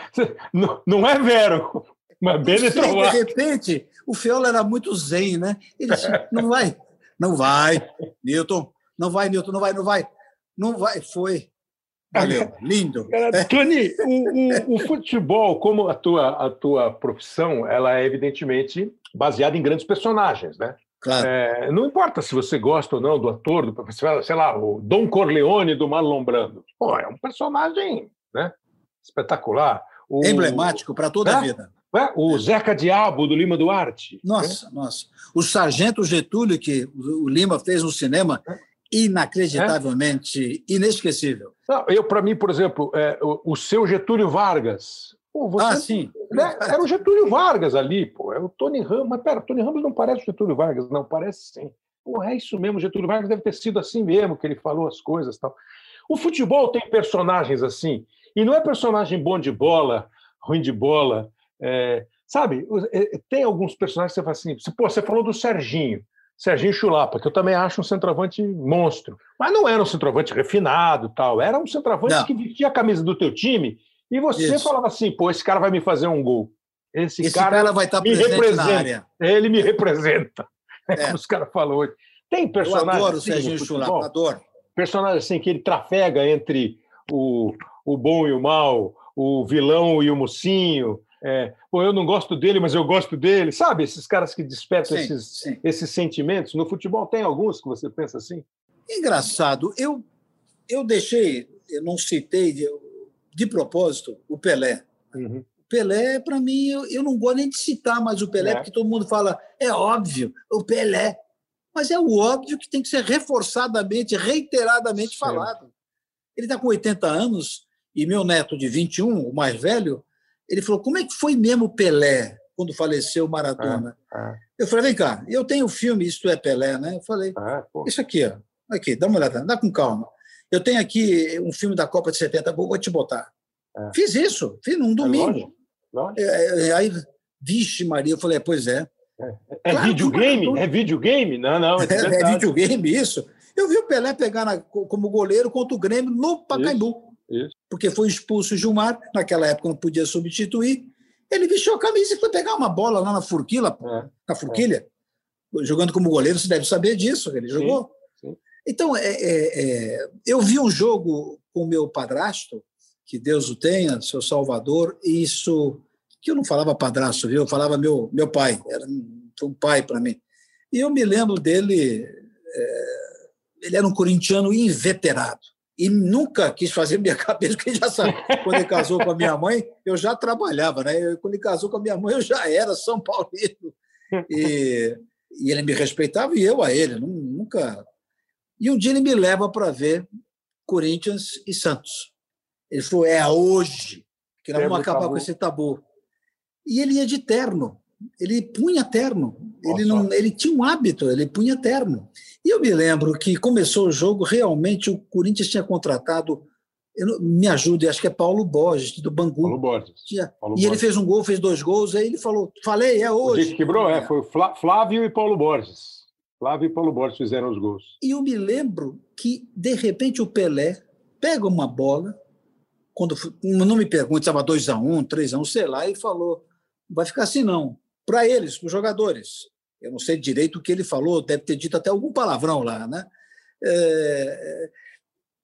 A: Não, não é vero. Mas bem de
C: De repente, o Feola era muito zen, né? Ele disse, não vai, não vai, Newton, não vai, Newton, não vai, não vai. Não vai, foi. Valeu, lindo.
A: Tony, o, o, o, futebol, como a tua, a tua profissão, ela é evidentemente baseada em grandes personagens, né?
C: Claro.
A: É, não importa se você gosta ou não do ator, do professor, sei lá, o Dom Corleone do Marlon Brando. Pô, é um personagem né, espetacular. O,
C: Emblemático para toda
A: é,
C: a vida.
A: É, o Zeca Diabo do Lima Duarte.
C: Nossa, nossa. O Sargento Getúlio, que o Lima fez no cinema, é. inacreditavelmente inesquecível.
A: Não, eu, para mim, por exemplo, é, o, o, seu Getúlio Vargas.
C: Pô, você, ah, sim.
A: Né, era o Getúlio Vargas ali, pô. É o Tony Ramos. Mas pera, Tony Ramos não parece o Getúlio Vargas, não, parece sim. Pô, é isso mesmo, Getúlio Vargas deve ter sido assim mesmo, que ele falou as coisas tal. O futebol tem personagens assim, e não é personagem bom de bola, ruim de bola. É, sabe, é, tem alguns personagens que você fala assim, pô, você falou do Serginho. Serginho Chulapa, que eu também acho um centroavante monstro. Mas não era um centroavante refinado tal, era um centroavante não. que vestia a camisa do teu time e você Isso. falava assim, pô, esse cara vai me fazer um gol.
C: Esse, esse cara, cara, vai estar me representa.
A: Ele me representa. É, como os caras falam hoje. Tem personagens. Eu
C: adoro o Serginho Chulapa, adoro.
A: Personagem assim que ele trafega entre o, o bom e o mal, o vilão e o mocinho, é, eu não gosto dele, mas eu gosto dele. Sabe, esses caras que despertam sim, esses, sim. esses sentimentos. No futebol tem alguns que você pensa assim?
C: Engraçado. Eu, eu deixei, eu não citei de, de propósito o Pelé. Uhum. Pelé, para mim, eu, eu, não gosto nem de citar mais o Pelé, é. porque todo mundo fala, é óbvio, o Pelé. Mas é o óbvio que tem que ser reforçadamente, reiteradamente falado. Ele está com 80 anos e meu neto de 21, o mais velho, ele falou: como é que foi mesmo Pelé quando faleceu Maradona? É, é. Eu falei: vem cá, eu tenho o filme Isto é Pelé, né? Eu falei: é, isso aqui, ó, aqui, dá uma olhada, dá com calma. Eu tenho aqui um filme da Copa de 70, vou te botar. É. Fiz isso, fiz num domingo. É, aí, vixe, Maria, eu falei: pois é.
A: É, claro, videogame? É videogame? Não, não.
C: É, é, videogame, isso. Eu vi o Pelé pegar na, como goleiro contra o Grêmio no Pacaembu. Isso. Porque foi expulso o Gilmar, naquela época não podia substituir. Ele vestiu a camisa e foi pegar uma bola lá na Furquila, é, na Furquilha, é. jogando como goleiro, você deve saber disso, ele jogou. Sim, sim. Então, é, é, é, eu vi um jogo com o meu padrasto, que Deus o tenha, seu Salvador, e isso, que eu não falava padrasto, viu? eu falava meu, meu pai, era um pai para mim. E eu me lembro dele, é, ele era um corintiano inveterado e nunca quis fazer minha cabeça, porque já sabe, quando ele casou com a minha mãe, eu já trabalhava, né? Eu, quando ele casou com a minha mãe, eu já era São Paulino. E, e ele me respeitava e eu a ele, nunca. E um dia ele me leva para ver Corinthians e Santos. Ele falou: é hoje que nós vamos acabar tabu. com esse tabu. E ele ia de terno, ele punha terno, ele, não, ele tinha um hábito, ele punha terno. E eu me lembro que começou o jogo, realmente o Corinthians tinha contratado, me ajude, acho que é Paulo Borges, do Bangu.
A: Paulo Borges.
C: Tinha,
A: Paulo
C: e Borges. ele fez um gol, fez dois gols, aí ele falou: falei, é hoje.
A: O quebrou, é, foi Flávio e Paulo Borges. Flávio e Paulo Borges fizeram os gols.
C: E eu me lembro que, de repente, o Pelé pega uma bola, quando não me pergunte, estava 2x1, um, 3x1, um, sei lá, e falou: vai ficar assim não. Para eles, para os jogadores eu não sei direito o que ele falou, deve ter dito até algum palavrão lá, né? É,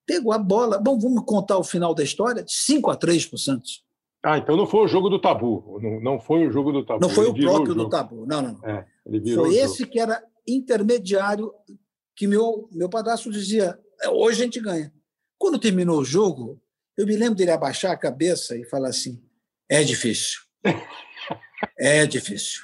C: pegou a bola. Bom, vamos contar o final da história: 5 a 3 para o Santos.
A: Ah, então não foi o jogo do tabu. Não, não foi o jogo do tabu.
C: Não foi ele o próprio o do tabu. Não, não.
A: É,
C: foi esse que era intermediário que meu, meu padrasto dizia: é, hoje a gente ganha. Quando terminou o jogo, eu me lembro dele abaixar a cabeça e falar assim: é difícil. É difícil.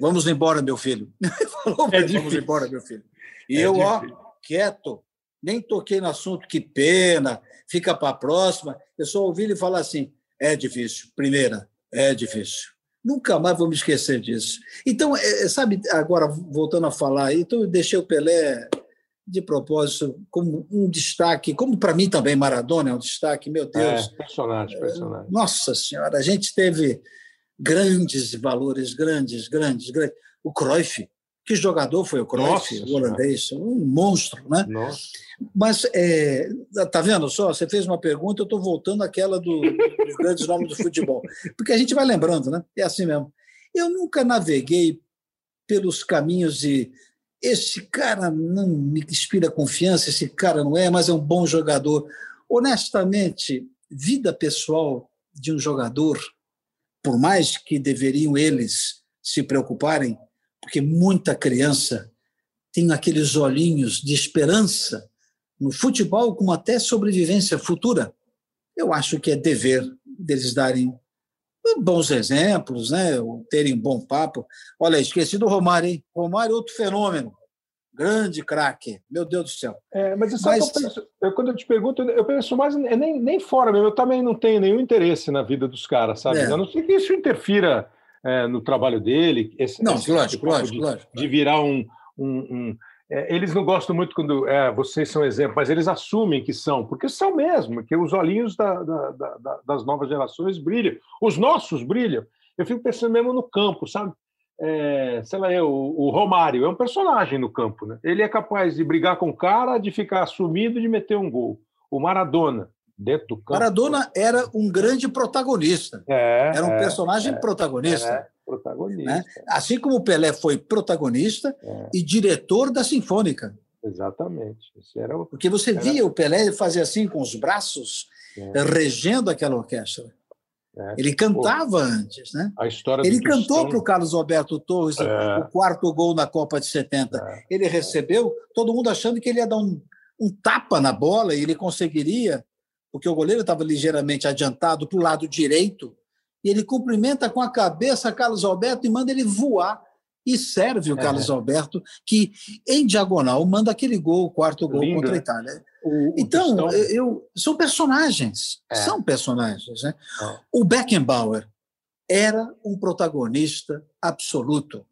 C: Vamos embora, meu filho. Falou, é vamos embora, meu filho. E é eu, difícil. ó, quieto, nem toquei no assunto, que pena, fica para a próxima. Eu só ouvi ele falar assim: é difícil, primeira, é difícil. Nunca mais vou me esquecer disso. Então, é, sabe, agora voltando a falar, então eu deixei o Pelé de propósito como um destaque, como para mim também Maradona é um destaque, meu Deus.
A: É, personagem, personagem.
C: Nossa Senhora, a gente teve grandes valores, grandes, grandes, grandes. O Cruyff, que jogador foi o Cruyff, Nossa, o holandês, um monstro, né?
A: Nossa.
C: Mas, é, tá vendo só? Você fez uma pergunta, eu estou voltando àquela do, dos grandes nomes do futebol. Porque a gente vai lembrando, né? É assim mesmo. Eu nunca naveguei pelos caminhos de esse cara não me inspira confiança, esse cara não é, mas é um bom jogador. Honestamente, vida pessoal de um jogador, por mais que deveriam eles se preocuparem, porque muita criança tem aqueles olhinhos de esperança no futebol, como até sobrevivência futura. Eu acho que é dever deles darem bons exemplos, né? terem um bom papo. Olha, esqueci do Romário, hein? Romário, outro fenômeno. Grande craque, meu Deus do céu.
A: É, mas, mas... Eu penso, eu, quando eu te pergunto, eu penso mais nem, nem fora mesmo. Eu também não tenho nenhum interesse na vida dos caras, sabe? É. A não ser que isso interfira é, no trabalho dele. Esse,
C: não, esse lógico, lógico,
A: de,
C: lógico.
A: De virar um. um, um é, eles não gostam muito quando é, vocês são exemplo, mas eles assumem que são, porque são mesmo, que os olhinhos da, da, da, das novas gerações brilham. Os nossos brilham. Eu fico pensando mesmo no campo, sabe? É, sei lá, eu, o Romário é um personagem no campo, né? Ele é capaz de brigar com o cara, de ficar sumido, de meter um gol. O Maradona dentro do campo.
C: Maradona era um grande protagonista.
A: É,
C: era um
A: é,
C: personagem é, protagonista. É,
A: protagonista. Né?
C: Assim como o Pelé foi protagonista é. e diretor da Sinfônica.
A: Exatamente.
C: era o, Porque você era... via o Pelé fazer assim com os braços, regendo aquela orquestra. É. Ele cantava Pô, antes, né?
A: A história
C: Ele cantou para o Carlos Alberto Torres o quarto gol na Copa de 70. Ele recebeu, todo mundo achando que ele ia dar um, um tapa na bola e ele conseguiria porque o goleiro estava ligeiramente adiantado para o lado direito, e ele cumprimenta com a cabeça Carlos Alberto e manda ele voar. E serve o é. Carlos Alberto, que em diagonal manda aquele gol, o quarto gol Lindo, contra a né? Itália. O, o então, eu, são personagens, é. são personagens. Né? É. O Beckenbauer era um protagonista absoluto.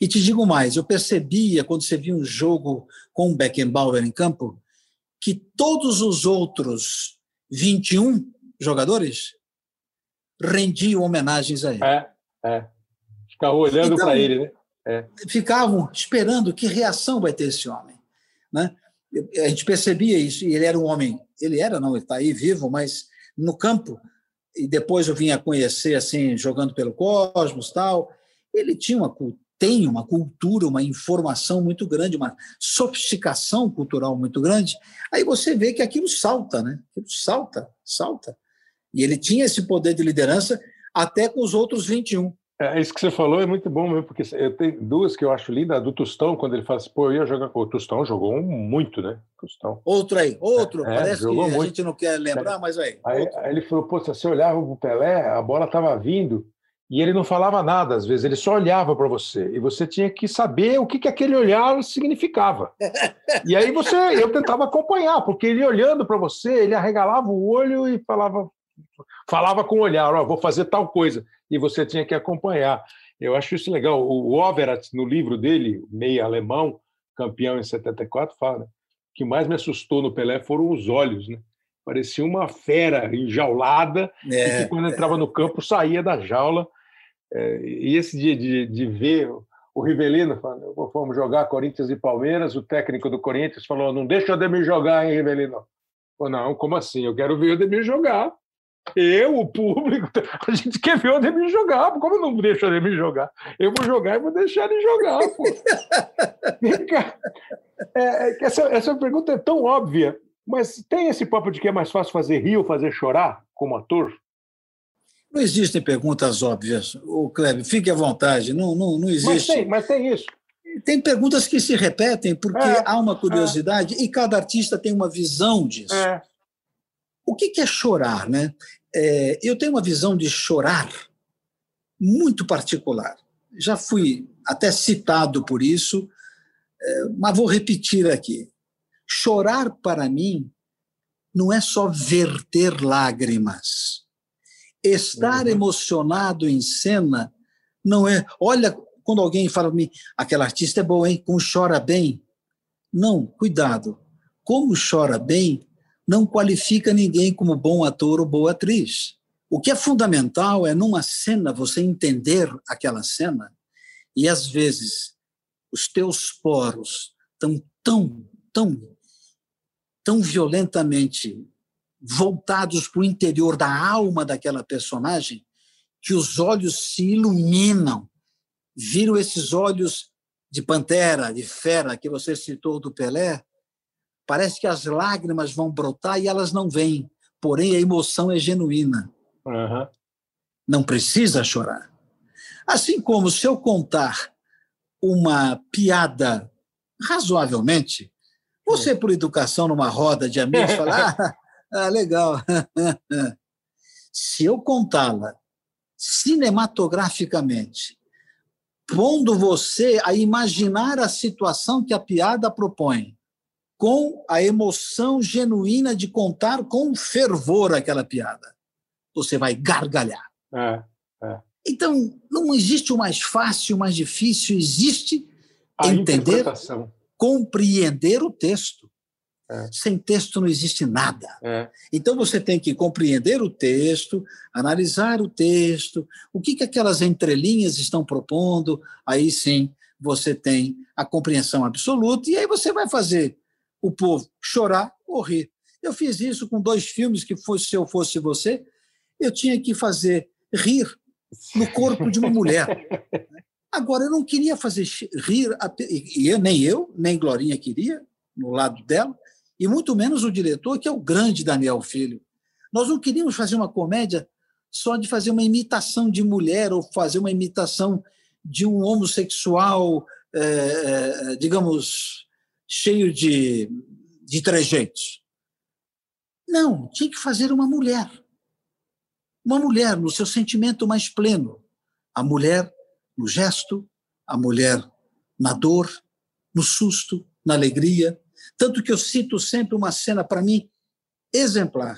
C: E te digo mais, eu percebia, quando você via um jogo com o Beckenbauer em campo, que todos os outros 21 jogadores rendiam homenagens a ele.
A: É, é. Ficava olhando então, para ele, né? É.
C: Ficavam esperando que reação vai ter esse homem. Né? A gente percebia isso, e ele era um homem, ele era, não, ele está aí vivo, mas no campo, e depois eu vim a conhecer, assim, jogando pelo Cosmos tal, ele tinha uma tem uma cultura, uma informação muito grande, uma sofisticação cultural muito grande, aí você vê que aquilo salta, né? Aquilo salta, salta. E ele tinha esse poder de liderança até com os outros 21.
A: É, isso que você falou é muito bom mesmo, porque eu tenho duas que eu acho linda, a do Tostão, quando ele fala assim, pô, eu ia jogar com o Tostão, jogou muito, né? Tostão.
C: Outro aí, outro, é, parece que muito. a gente não quer lembrar, mas aí.
A: Aí, aí ele falou, pô, se você olhava o Pelé, a bola estava vindo, e ele não falava nada, às vezes, ele só olhava para você. E você tinha que saber o que, que aquele olhar significava. E aí você, eu tentava acompanhar, porque ele olhando para você, ele arregalava o olho e falava, falava com o olhar, oh, vou fazer tal coisa. E você tinha que acompanhar. Eu acho isso legal. O Overat, no livro dele, meio alemão, campeão em 74, fala que mais me assustou no Pelé foram os olhos, né? Parecia uma fera enjaulada, é, e que quando entrava no campo saía da jaula é, e esse dia de, de ver o Rivelino falando, vamos jogar Corinthians e Palmeiras, o técnico do Corinthians falou, não deixa o Ademir jogar, hein, Rivelino? Falei, não, como assim? Eu quero ver o Ademir jogar. Eu, o público, a gente quer ver o Ademir jogar. Como eu não deixo o Ademir jogar? Eu vou jogar e vou deixar ele jogar, pô. É, é, essa, essa pergunta é tão óbvia, mas tem esse papo de que é mais fácil fazer rir ou fazer chorar como ator?
C: Não existem perguntas óbvias, o Kleber, fique à vontade, não, não, não existe. Mas
A: tem, mas tem isso.
C: Tem perguntas que se repetem porque é, há uma curiosidade é. e cada artista tem uma visão disso. É. O que é chorar? Né? É, eu tenho uma visão de chorar muito particular. já fui até citado por isso, é, mas vou repetir aqui. Chorar para mim não é só verter lágrimas. Estar uhum. emocionado em cena não é. Olha, quando alguém fala para mim, aquela artista é boa, hein? Como chora bem. Não, cuidado. Como chora bem não qualifica ninguém como bom ator ou boa atriz. O que é fundamental é, numa cena, você entender aquela cena e, às vezes, os teus poros estão tão, tão, tão violentamente voltados para o interior da alma daquela personagem que os olhos se iluminam, viram esses olhos de pantera, de fera que você citou do Pelé, parece que as lágrimas vão brotar e elas não vêm, porém a emoção é genuína.
A: Uhum.
C: Não precisa chorar. Assim como se eu contar uma piada razoavelmente, você, por educação, numa roda de amigos, falar: ah, ah, legal. se eu contá-la cinematograficamente, pondo você a imaginar a situação que a piada propõe, com a emoção genuína de contar com fervor aquela piada você vai gargalhar.
A: É, é.
C: Então, não existe o mais fácil, o mais difícil, existe a entender, compreender o texto. É. Sem texto não existe nada.
A: É.
C: Então você tem que compreender o texto, analisar o texto, o que, que aquelas entrelinhas estão propondo, aí sim você tem a compreensão absoluta, e aí você vai fazer o povo chorar ou rir. Eu fiz isso com dois filmes que fosse se eu fosse você, eu tinha que fazer rir no corpo de uma mulher. Agora, eu não queria fazer rir, e nem eu, nem Glorinha queria, no lado dela, e muito menos o diretor, que é o grande Daniel Filho. Nós não queríamos fazer uma comédia só de fazer uma imitação de mulher ou fazer uma imitação de um homossexual, é, digamos, cheio de, de trejeitos. Não, tinha que fazer uma mulher. Uma mulher no seu sentimento mais pleno. A mulher no gesto, a mulher na dor, no susto, na alegria. Tanto que eu cito sempre uma cena, para mim, exemplar,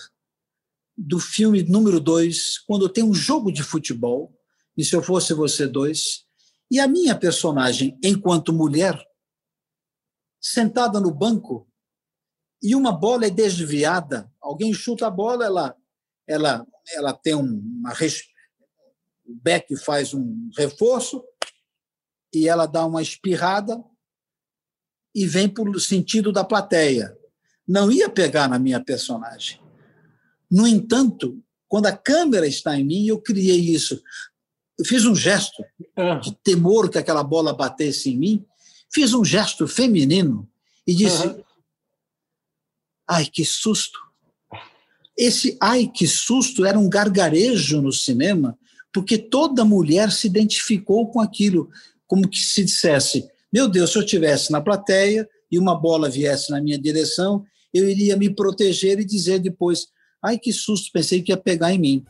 C: do filme número dois, quando tem um jogo de futebol, e se eu fosse você dois, e a minha personagem, enquanto mulher, sentada no banco, e uma bola é desviada, alguém chuta a bola, ela, ela ela tem uma o Beck faz um reforço e ela dá uma espirrada e vem para o sentido da plateia. Não ia pegar na minha personagem. No entanto, quando a câmera está em mim, eu criei isso. Eu fiz um gesto ah. de temor que aquela bola batesse em mim, fiz um gesto feminino e disse: uhum. Ai, que susto! Esse ai que susto era um gargarejo no cinema, porque toda mulher se identificou com aquilo, como que se dissesse: meu Deus, se eu estivesse na plateia e uma bola viesse na minha direção, eu iria me proteger e dizer depois: ai que susto, pensei que ia pegar em mim.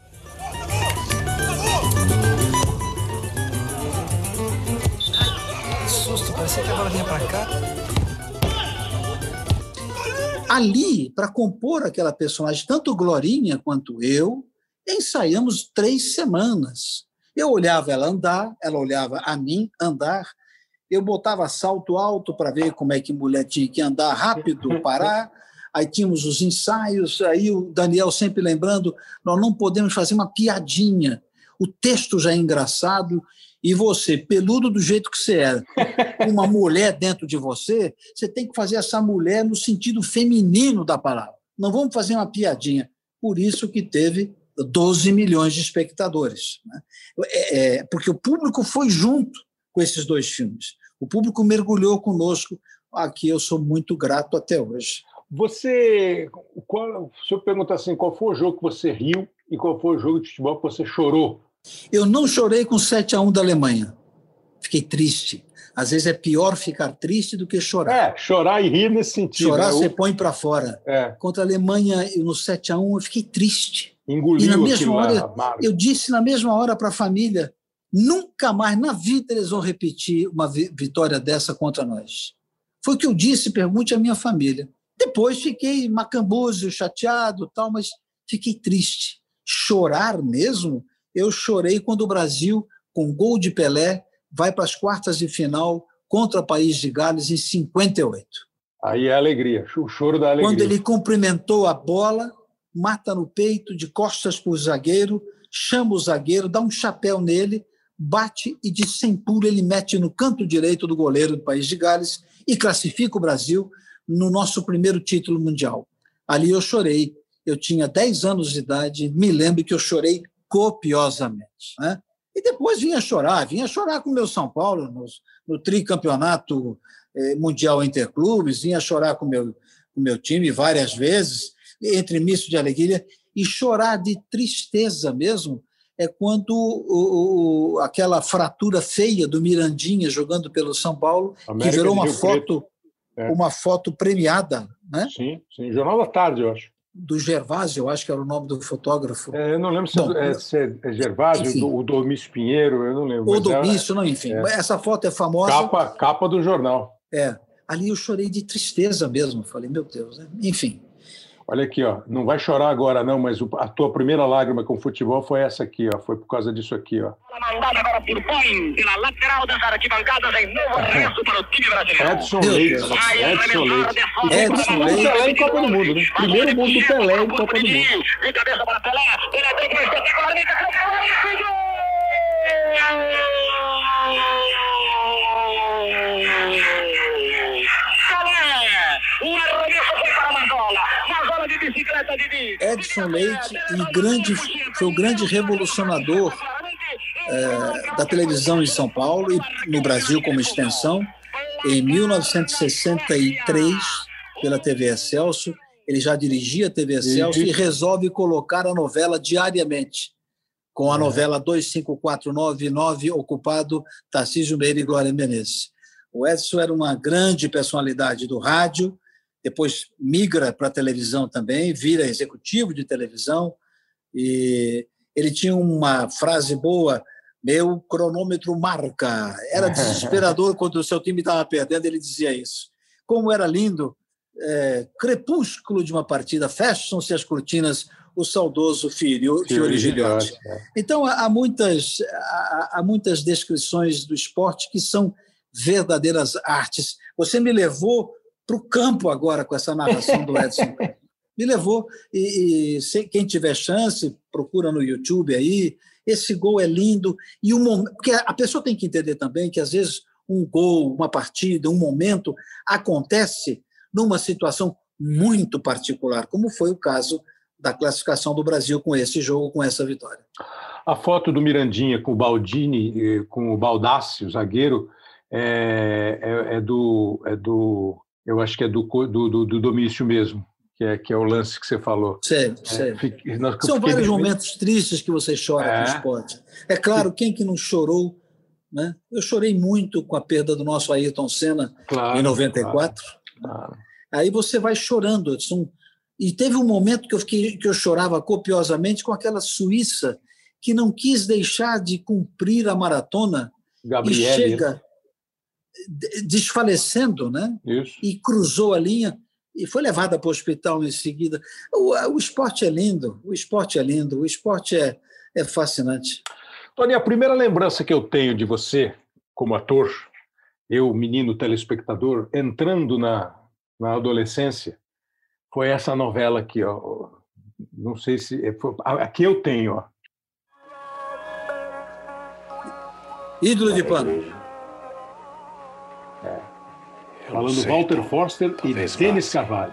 C: Ali, para compor aquela personagem, tanto Glorinha quanto eu, ensaiamos três semanas. Eu olhava ela andar, ela olhava a mim andar, eu botava salto alto para ver como é que mulher tinha que andar rápido, parar. Aí tínhamos os ensaios, aí o Daniel sempre lembrando, nós não podemos fazer uma piadinha. O texto já é engraçado e você, peludo do jeito que você é, uma mulher dentro de você, você tem que fazer essa mulher no sentido feminino da palavra. Não vamos fazer uma piadinha. Por isso que teve 12 milhões de espectadores. Né? É, é, porque o público foi junto com esses dois filmes. O público mergulhou conosco. Aqui eu sou muito grato até hoje.
A: Você, qual, se eu perguntar assim, qual foi o jogo que você riu e qual foi o jogo de futebol que você chorou
C: eu não chorei com 7 a 1 da Alemanha. Fiquei triste. Às vezes é pior ficar triste do que chorar.
A: É, chorar e rir nesse sentido.
C: Chorar né? você põe para fora.
A: É.
C: Contra a Alemanha, no 7 a 1 eu fiquei triste.
A: Engoliu
C: e na mesma hora, eu disse na mesma hora para a família, Nunca mais na vida eles vão repetir uma vitória dessa contra nós. Foi o que eu disse, pergunte à minha família. Depois fiquei macambúzio, chateado, tal, mas fiquei triste. Chorar mesmo? Eu chorei quando o Brasil, com gol de Pelé, vai para as quartas de final contra o País de Gales em 58.
A: Aí é alegria, o choro da alegria.
C: Quando ele cumprimentou a bola, mata no peito, de costas para o zagueiro, chama o zagueiro, dá um chapéu nele, bate e de sem pulo ele mete no canto direito do goleiro do País de Gales e classifica o Brasil no nosso primeiro título mundial. Ali eu chorei. Eu tinha 10 anos de idade, me lembro que eu chorei copiosamente. Né? E depois vinha chorar, vinha chorar com o meu São Paulo no, no tricampeonato eh, mundial interclubes, vinha chorar com meu, o meu time várias vezes, entre misto de alegria, e chorar de tristeza mesmo é quando o, o, aquela fratura feia do Mirandinha jogando pelo São Paulo, América que virou uma foto, é. uma foto premiada, né?
A: Sim, sim, Jornal da Tarde, eu acho
C: do Gervásio, eu acho que era o nome do fotógrafo.
A: É, eu não lembro se, Bom, é, se é Gervásio, enfim, o Domício Pinheiro, eu não lembro.
C: O Domício, não, enfim. É. Essa foto é famosa.
A: Capa, capa do jornal.
C: É. Ali eu chorei de tristeza mesmo. Falei, meu Deus. Né? Enfim.
A: Olha aqui, ó. Não vai chorar agora, não, mas a tua primeira lágrima com futebol foi essa aqui, ó. Foi por causa disso aqui, ó.
B: Mandada agora por Point, na lateral das arquibancadas, em novo arresto para o time brasileiro.
A: Edson Leite. Edson Leite. Edson Leite. Pelé em Copa do Mundo, né? Primeiro mundo do Pelé em Copa do Mundo. De cabeça para Pelé. Ele é bem espetacularmente.
C: Edson Leite e grande, foi o grande revolucionador é, da televisão em São Paulo e no Brasil como extensão. Em 1963, pela TV Excelso, ele já dirigia a TV Excelso e, resolve colocar a novela diariamente, com a é. novela 25499, ocupado Tarcísio Meira e Glória Menezes. O Edson era uma grande personalidade do rádio, depois migra para a televisão também, vira executivo de televisão, e ele tinha uma frase boa, meu cronômetro marca. Era desesperador quando o seu time estava perdendo, ele dizia isso. Como era lindo, é, crepúsculo de uma partida, fecham-se as cortinas, o saudoso Fiore, Fiore Gilhote. É. Então, há muitas, há muitas descrições do esporte que são verdadeiras artes. Você me levou para o campo agora com essa narração do Edson. Me levou. E, e se, quem tiver chance, procura no YouTube aí. Esse gol é lindo. E um momento, porque a pessoa tem que entender também que, às vezes, um gol, uma partida, um momento acontece numa situação muito particular, como foi o caso da classificação do Brasil com esse jogo, com essa vitória.
A: A foto do Mirandinha com o Baldini, com o Baldassi, o zagueiro, é, é, é, do, é do eu acho que é do, do, do, do Domício mesmo, que é, que é o lance que você falou.
C: Sério, é, sério. Fique, nós, São vários momentos tristes que você chora é. com o esporte. É claro, quem que não chorou? Né? Eu chorei muito com a perda do nosso Ayrton Senna claro, em 94. Claro, claro. Aí você vai chorando. São... E teve um momento que eu, fiquei, que eu chorava copiosamente com aquela Suíça que não quis deixar de cumprir a maratona Gabriele. e chega desfalecendo, né?
A: Isso.
C: E cruzou a linha e foi levada para o hospital em seguida. O, o esporte é lindo, o esporte é lindo, o esporte é, é fascinante.
A: Tony, a primeira lembrança que eu tenho de você como ator, eu, menino telespectador, entrando na, na adolescência, foi essa novela aqui, ó. Não sei se. É, foi, aqui eu tenho, ó.
C: Ídolo de pano.
A: Falando Walter Forster e Denis Carvalho.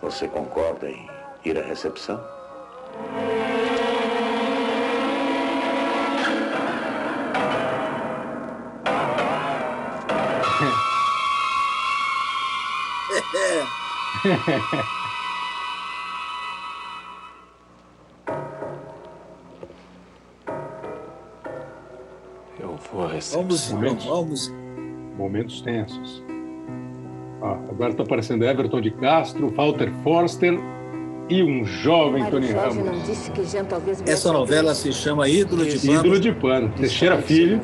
D: Você concorda em ir à recepção?
C: Vamos, momentos, vamos.
A: Momentos tensos. Ah, agora está aparecendo Everton de Castro, Walter Forster e um jovem
E: Mário
A: Tony
E: Jorge não
A: Ramos.
E: disse que Jean talvez viesse
C: Essa novela se chama Ídolo de
A: Ídolo
C: Pano.
A: de pano. Teixeira Filho.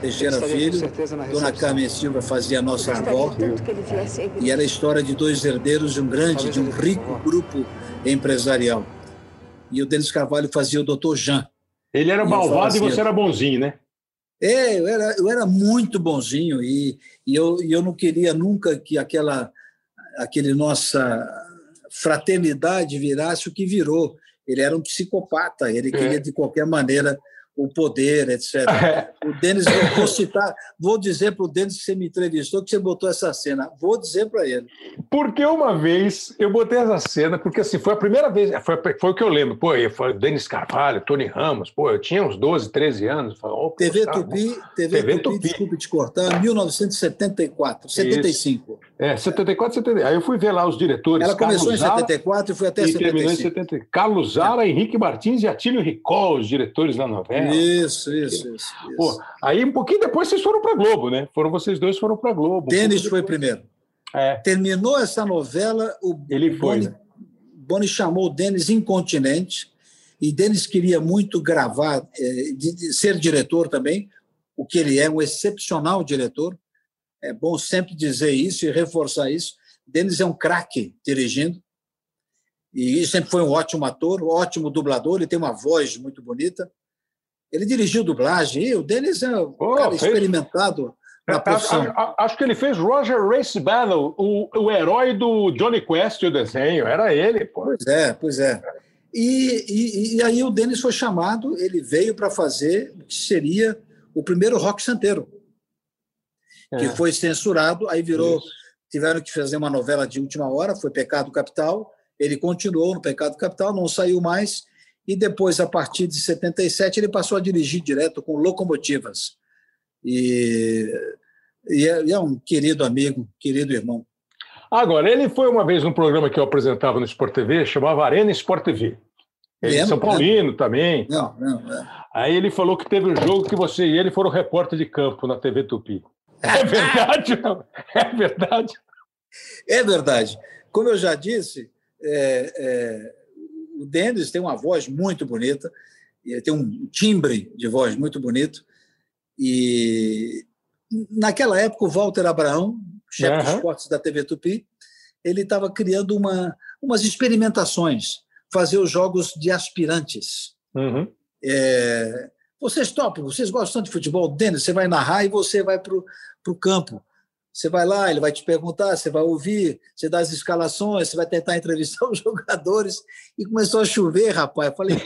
C: Teixeira Filho. Dona Carmen Silva fazia a nossa avó. E era a história de dois herdeiros de um grande, de um rico grupo empresarial. E o Denis Carvalho fazia o Dr. Jean.
A: Ele era malvado e
C: assim,
A: você era bonzinho, né?
C: É, eu era, eu era muito bonzinho e, e, eu, e eu não queria nunca que aquela aquele nossa fraternidade virasse o que virou. Ele era um psicopata, ele queria de qualquer maneira o poder, etc. O Denis, eu vou citar, vou dizer para o Denis que você me entrevistou que você botou essa cena. Vou dizer para ele.
A: Porque uma vez eu botei essa cena, porque assim, foi a primeira vez, foi, foi o que eu lembro. Pô, eu foi Denis Carvalho, Tony Ramos, pô, eu tinha uns 12, 13 anos. Falei, oh,
C: TV
A: tá,
C: Tupi, TV,
A: TV
C: Tupi,
A: Tupi.
C: desculpe te cortar, 1974, 75.
A: É, 74, 70. Aí eu fui ver lá os diretores.
C: Ela começou em
A: Carlos Zara
C: 74 e foi até
A: e terminou em
C: 75.
A: 70. Carlos Zara, Henrique Martins e Atílio Ricol, os diretores da novela.
C: Isso, isso, isso.
A: Pô,
C: isso.
A: aí um pouquinho depois vocês foram para Globo, né? Foram vocês dois foram para Globo.
C: Denis foi primeiro.
A: É,
C: Terminou essa novela, o
A: Ele foi,
C: Boni,
A: né?
C: Boni chamou o Denis incontinente e Denis queria muito gravar, eh, de, de ser diretor também, o que ele é, um excepcional diretor. É bom sempre dizer isso e reforçar isso. Denis é um craque dirigindo e sempre foi um ótimo ator, um ótimo dublador, ele tem uma voz muito bonita. Ele dirigiu dublagem e o Denis é um
A: Oh,
C: cara
A: fez-
C: experimentado na
A: A-
C: profissão.
A: a- a- Acho que ele fez Roger Race Battle, o, o herói do Johnny Quest, o desenho. Era ele, pô.
C: Pois é, pois é. E, e, e aí o Denis foi chamado, ele veio para fazer o que seria o primeiro rock santeiro, que
A: É.
C: foi censurado, aí virou,
A: Isso.
C: tiveram que fazer uma novela de última hora, foi Pecado Capital, ele continuou no Pecado Capital, não saiu mais, e depois, a partir de 77, ele passou a dirigir direto com locomotivas. E, e é, é um querido amigo, querido irmão.
A: Agora, ele foi uma vez num programa que eu apresentava no Sport TV, chamava Arena Sport TV. Ele é São Paulino também.
C: Não, não, é.
A: Aí ele falou que teve um jogo que você e ele foram repórter de campo na TV Tupi. É verdade? É verdade?
C: É verdade. Como eu já disse, é, é, o Denis tem uma voz muito bonita, tem um timbre de voz muito bonito. E naquela época, o Walter Abraão, chefe de
A: Aham.
C: esportes da TV Tupi, ele estava criando uma, umas experimentações, fazer os jogos de aspirantes.
A: Uhum.
C: É, vocês topam, vocês gostam de futebol? Denis, você vai narrar e você vai para o campo. Você vai lá, ele vai te perguntar, você vai ouvir, você dá as escalações, você vai tentar entrevistar os jogadores. E começou a chover, rapaz. Eu falei.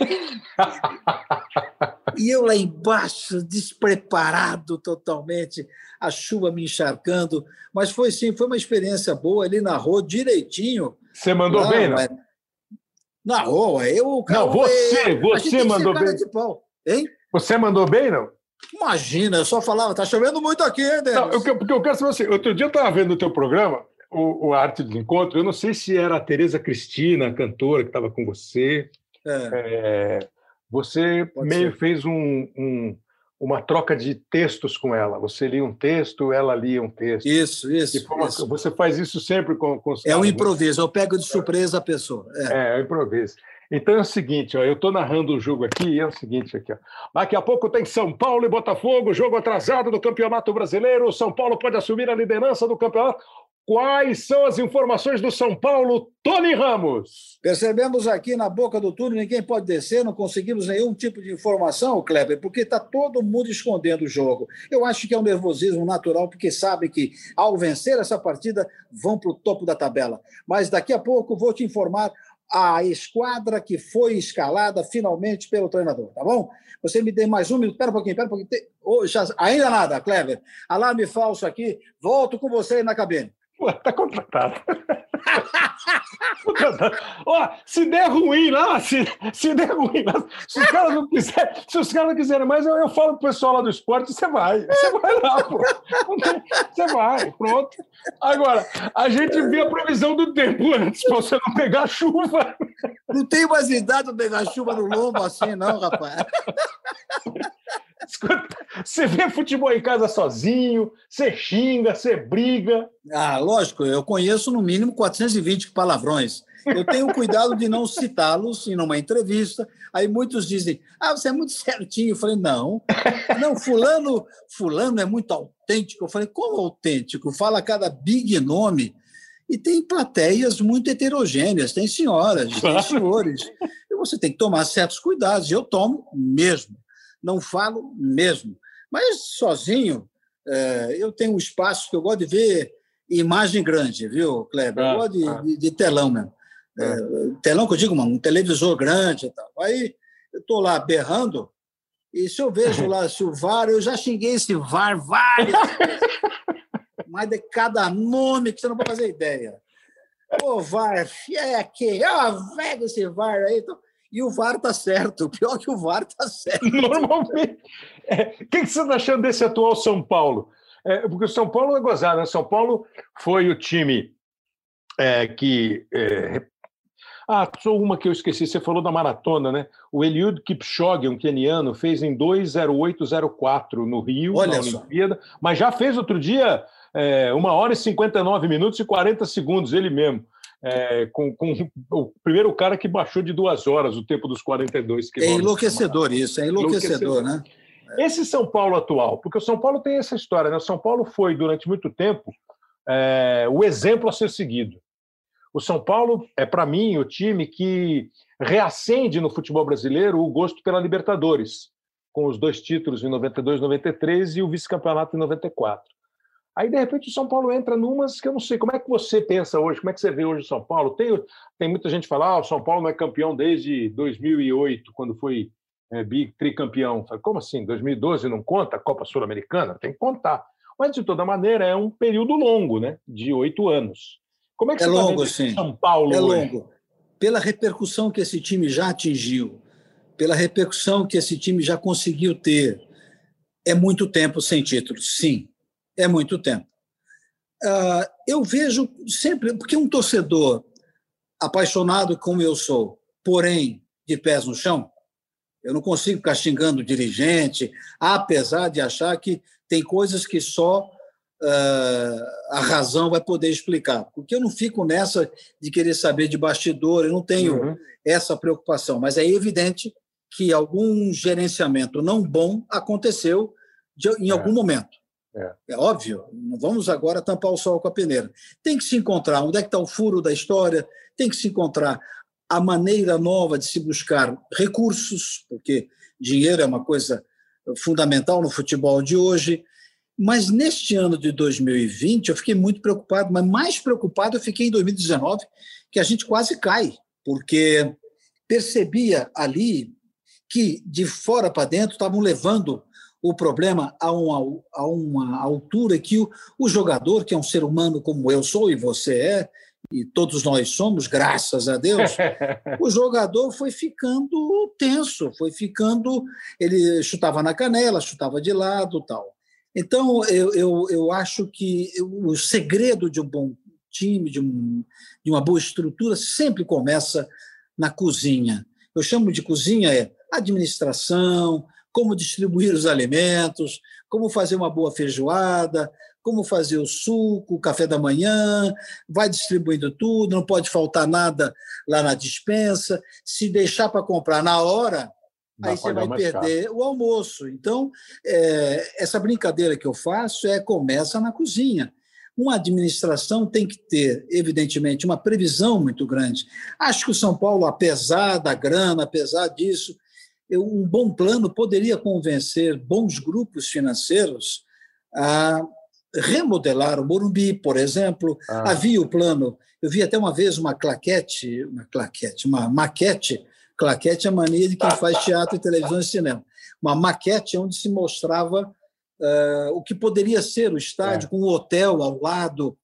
C: e eu lá embaixo, despreparado totalmente, a chuva me encharcando. Mas foi sim, foi uma experiência boa. Ele narrou direitinho.
A: Você mandou bem, não?
C: é- Narrou, eu.
A: Não,
C: cara,
A: você,
C: é-
A: você mandou bem.
C: Hein?
A: Você mandou bem, não?
C: Imagina, eu só falava, tá chovendo muito aqui, hein, Denis?
A: Não, eu, que- porque eu quero saber assim, outro dia eu estava vendo o teu programa, o, o Arte do Encontro, eu não sei se era a Tereza Cristina, a cantora, que estava com você.
C: É,
A: É, você
C: Pode
A: meio
C: ser.
A: fez um- um- uma troca de textos com ela. Você lia um texto, ela lia um texto.
C: isso, isso.
A: uma-
C: isso.
A: Você faz isso sempre com, com os
C: É um
A: né?
C: improviso, eu pego de surpresa a pessoa. É.
A: É, é um improviso. Então é o seguinte, ó, eu estou narrando o jogo aqui e é o seguinte aqui. Ó. Daqui a pouco tem São Paulo e Botafogo, jogo atrasado do Campeonato Brasileiro. O São Paulo pode assumir a liderança do campeonato. Quais são as informações do São Paulo, Tony Ramos?
C: Percebemos aqui na boca do túnel, ninguém pode descer, não conseguimos nenhum tipo de informação, Kleber, porque está todo mundo escondendo o jogo. Eu acho que é um nervosismo natural, porque sabe que ao vencer essa partida vão para o topo da tabela. Mas daqui a pouco vou te informar a esquadra que foi escalada finalmente pelo treinador, tá bom? Você me dê mais um minuto, pera um pouquinho, pera um pouquinho. Tem- Oh, já- Ainda nada, Kleber. Alarme falso aqui, volto com você na cabine.
A: Pô, tá contratado. Ó, se der ruim lá, se, se der ruim lá, se os caras não quiserem, se os caras não quiserem mais, eu, eu falo pro pessoal lá do esporte, você vai. Você vai lá, pô. Tem- Você vai, pronto. Agora, a gente vê a previsão do tempo antes, pra você não pegar chuva.
C: Não tenho mais idade para pegar chuva no lombo assim, não, rapaz.
A: Escuta, Você vê futebol em casa sozinho, você xinga, você briga.
C: Ah, lógico, eu conheço no mínimo 420 palavrões. Eu tenho cuidado de não citá-los em uma entrevista. Aí muitos dizem: "Ah, você é muito certinho". Eu falei: "Não. Não, fulano, fulano é muito autêntico". Eu falei: "Como autêntico? Fala cada big nome". E tem plateias muito heterogêneas, tem senhoras, tem senhores. E você tem que tomar certos cuidados. Eu tomo mesmo. Não falo mesmo. Mas sozinho, é, eu tenho um espaço que eu gosto de ver imagem grande, viu, Kleber? Eu
A: Ah,
C: gosto de,
A: ah.
C: de- de telão mesmo. É, telão que eu digo, mano, um televisor grande e tal. Aí eu estou lá berrando, e se eu vejo lá se o VAR, eu já xinguei esse VAR várias vezes. Mas de cada nome que você não pode fazer ideia. Ô, VAR, é que, ó, velho esse VAR aí. Então, e o VAR tá certo. O pior é que o VAR tá certo.
A: Normalmente. É, O que, que você está achando desse atual São Paulo? É, porque o São Paulo é gozado, né? São Paulo foi o time é, que. é, Ah, só uma que eu esqueci, você falou da maratona, né? O Eliud Kipchoge, um queniano, fez em 2,0804 no Rio,
C: Olha
A: na
C: só.
A: Olimpíada, mas já fez outro dia é, 1 hora e 59 minutos e 40 segundos, ele mesmo. É, com, com o primeiro cara que baixou de duas horas o tempo dos 42
C: É
A: quilômetros.
C: enlouquecedor isso, é enlouquecedor, né?
A: Esse São Paulo atual, porque o São Paulo tem essa história, né? O São Paulo foi, durante muito tempo, é, o exemplo a ser seguido. O São Paulo é, para mim, o time que reacende no futebol brasileiro o gosto pela Libertadores, com os dois títulos em 92 93 e o vice-campeonato em 94. Aí, de repente, o São Paulo entra numas que eu não sei. Como é que você pensa hoje? Como é que você vê hoje o São Paulo? Tem, tem muita gente que fala ah, o São Paulo não é campeão desde 2008, quando foi é, tricampeão. Como assim? 2012 não conta? A Copa Sul-Americana? Tem que contar. Mas, de toda maneira, é um período longo, né? de oito anos. Como é que
C: É
A: você tá
C: longo,
A: vendo esse
C: sim.
A: São Paulo
C: É
A: hoje?
C: longo. Pela repercussão que esse time já atingiu, pela repercussão que esse time já conseguiu ter, é muito tempo sem título, sim. É muito tempo. Ah, eu vejo sempre, porque um torcedor apaixonado como eu sou, porém de pés no chão, eu não consigo ficar xingando o dirigente, apesar de achar que tem coisas que só ah, a razão vai poder explicar. Porque eu não fico nessa de querer saber de bastidor, eu não tenho
A: Uhum.
C: essa preocupação, mas é evidente que algum gerenciamento não bom aconteceu de- em
A: É.
C: algum momento.
A: É.
C: É óbvio, não vamos agora tampar o sol com a peneira. Tem que se encontrar onde é que está o furo da história, tem que se encontrar a maneira nova de se buscar recursos, porque dinheiro é uma coisa fundamental no futebol de hoje. Mas neste ano de 2020 eu fiquei muito preocupado, mas mais preocupado eu fiquei em 2019, que a gente quase cai, porque percebia ali que de fora para dentro estavam levando o problema a uma, a uma altura que o, o jogador, que é um ser humano como eu sou e você é, e todos nós somos, graças a Deus, o jogador foi ficando tenso, foi ficando. Ele chutava na canela, chutava de lado tal. Então, eu, eu, eu acho que o segredo de um bom time, de, um, de uma boa estrutura, sempre começa na cozinha. Eu chamo de cozinha é administração, como distribuir os alimentos, como fazer uma boa feijoada, como fazer o suco, o café da manhã, vai distribuindo tudo, não pode faltar nada lá na dispensa. Se deixar para comprar na hora,
A: Vai
C: aí você vai
A: caro.
C: perder o almoço. Então, é, essa brincadeira que eu faço é começa na cozinha. Uma administração tem que ter, evidentemente, uma previsão muito grande. Acho que o São Paulo, apesar da grana, apesar disso, um bom plano poderia convencer bons grupos financeiros a remodelar o Morumbi, por exemplo.
A: Ah.
C: Havia o plano, eu vi até uma vez uma claquete, uma claquete, uma maquete, claquete é a mania de quem faz teatro, televisão e cinema. Uma maquete onde se mostrava eh, o que poderia ser o estádio,
A: É.
C: com um hotel ao lado.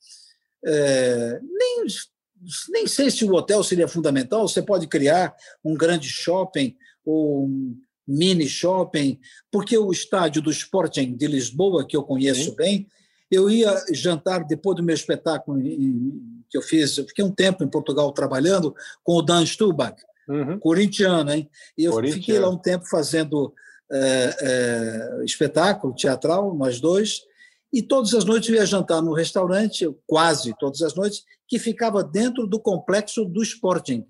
C: Eh, nem, nem sei se o hotel seria fundamental, você pode criar um grande shopping ou um mini shopping, porque o estádio do Sporting de Lisboa, que eu conheço bem, eu ia jantar depois do meu espetáculo em- que eu fiz, eu fiquei um tempo em Portugal trabalhando com o Dan Stubach,
A: Uhum.
C: corintiano, hein? E eu fiquei lá um tempo fazendo é, é, espetáculo teatral, nós dois, E todas as noites eu ia jantar num restaurante, quase todas as noites, que ficava dentro do complexo do Sporting,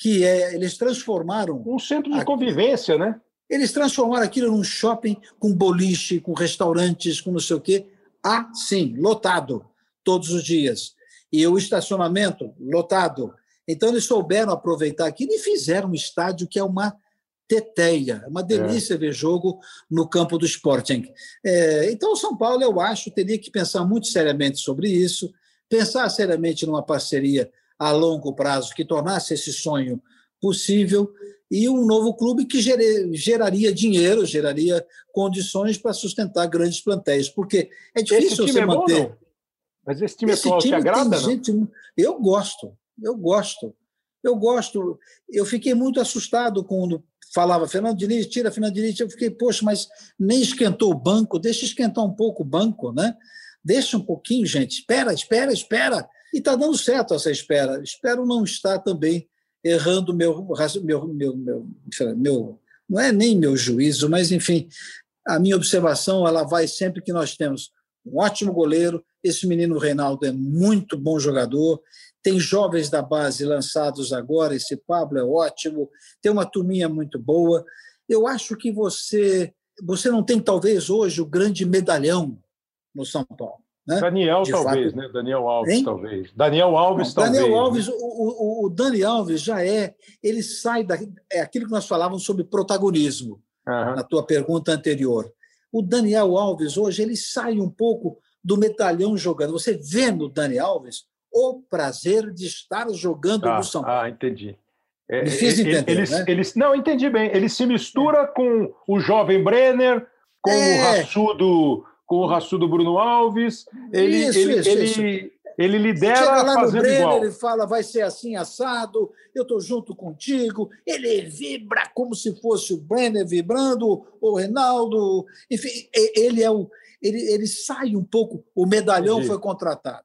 C: que é, eles transformaram...
A: Um centro de convivência, né?
C: Eles transformaram aquilo num shopping com boliche, com restaurantes, com não sei o quê. Ah, sim, lotado, todos os dias. E o estacionamento, lotado. Então, eles souberam aproveitar aquilo e fizeram um estádio que é uma teteia. É uma delícia é. ver jogo no campo do Sporting. É, então, o São Paulo, eu acho, teria que pensar muito seriamente sobre isso, pensar seriamente numa parceria a longo prazo que tornasse esse sonho possível e um novo clube que geraria dinheiro, geraria condições para sustentar grandes plantéis, porque é difícil você é manter.
A: Bom, Mas esse time esse atual time te agrada, não? Gente,
C: eu gosto, eu gosto. Eu gosto. Eu fiquei muito assustado quando falava Fernando Diniz, tira Fernando Diniz. Eu fiquei, poxa, mas nem esquentou o banco, deixa esquentar um pouco o banco, né? Deixa um pouquinho, gente. Espera, espera, espera. E está dando certo essa espera. Espero não estar também errando meu, meu, meu, meu, meu, não é nem meu juízo, mas enfim, a minha observação ela vai sempre que nós temos um ótimo goleiro. Esse menino Reinaldo é muito bom jogador. Tem jovens da base lançados agora. Esse Pablo é ótimo. Tem uma turminha muito boa. Eu acho que você você não tem talvez hoje o grande medalhão no São Paulo. Né?
A: Daniel, de talvez, fato. né? Daniel Alves, hein? talvez. Daniel Alves, Não,
C: talvez.
A: Daniel
C: Alves, o, o, o Dani Alves já é, ele sai da. É aquilo que nós falávamos sobre protagonismo, uhum. na tua pergunta anterior. O Daniel Alves, hoje, ele sai um pouco do medalhão jogando. Você vê no Dani Alves o prazer de estar jogando ah, no São Paulo.
A: Ah, entendi.
C: É, Me fiz entender,
A: ele,
C: né?
A: ele, não, entendi bem. Ele se mistura é. com o jovem Brenner, com é. o raçudo com o raçudo Bruno Alves. Ele, isso, ele, isso, ele, isso. ele lidera Chega lá fazendo no Brenner, igual.
C: Ele fala, vai ser assim assado, eu estou junto contigo. Ele vibra como se fosse o Brenner vibrando, o Reinaldo. Enfim, ele é o. Ele, ele sai um pouco. O medalhão Entendi. foi contratado.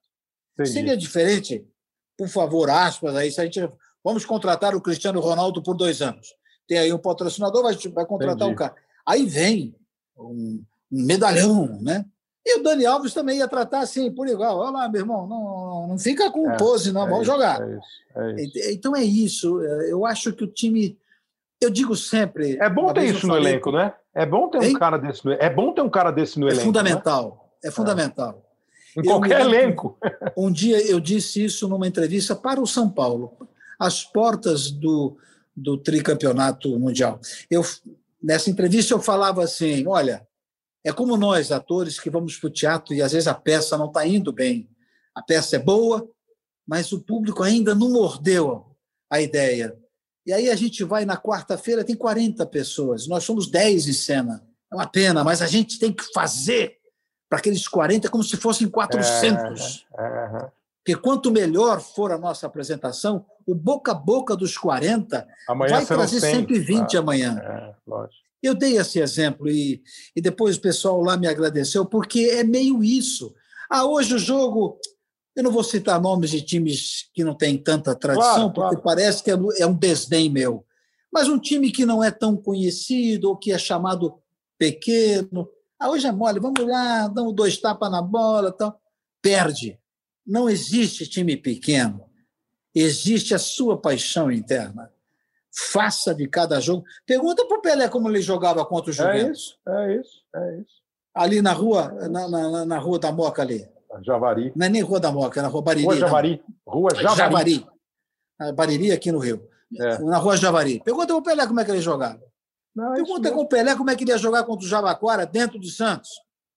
C: Entendi. Seria diferente, por favor, aspas, aí, se a gente. Vamos contratar o Cristiano Ronaldo por dois anos. Tem aí um patrocinador, vai, vai contratar Entendi. um cara. Aí vem um, um medalhão, né? E o Dani Alves também ia tratar assim, por igual. Olha lá, meu irmão, não, não fica com é, pose, não, é vamos isso, jogar. É isso, é isso. Então é isso. Eu acho que o time. Eu digo sempre.
A: É bom ter isso no elenco, né? É bom ter um hein? cara desse no É bom ter um cara desse no
C: é
A: elenco.
C: Né? Fundamental. Né? É fundamental.
A: Em qualquer elenco.
C: Um dia eu disse isso numa entrevista para o São Paulo, às portas do, do tricampeonato mundial. Eu, nessa entrevista eu falava assim: olha, é como nós, atores, que vamos para o teatro e às vezes a peça não está indo bem. A peça é boa, mas o público ainda não mordeu a ideia. E aí a gente vai na quarta-feira, tem 40 pessoas, nós somos 10 em cena. É uma pena, mas a gente tem que fazer para aqueles 40 como se fossem 400. É, é, Porque quanto melhor for a nossa apresentação, o boca a boca dos 40 amanhã vai trazer 120 ah, amanhã. É, lógico. Eu dei esse exemplo e, e depois o pessoal lá me agradeceu, porque é meio isso. Ah, hoje o jogo. Eu não vou citar nomes de times que não têm tanta tradição, claro, porque claro. parece que é, é um desdém meu. Mas um time que não é tão conhecido, ou que é chamado pequeno. Ah, hoje é mole, vamos lá, damos dois tapas na bola tal. Perde. Não existe time pequeno. Existe a sua paixão interna faça de cada jogo. Pergunta para o Pelé como ele jogava contra o é Juventus.
A: É isso, é isso, é isso.
C: Ali na rua, na, na, na rua da Moca ali.
A: Javari.
C: Não é nem Rua da Moca, é na Rua Bariri.
A: Rua Javari. Não. Rua Javari. Javari.
C: Bariri aqui no Rio. É. Na Rua Javari. Pergunta para o Pelé como é que ele jogava. Não, é Pergunta com o Pelé como é que ele ia jogar contra o Jabaquara dentro de Santos.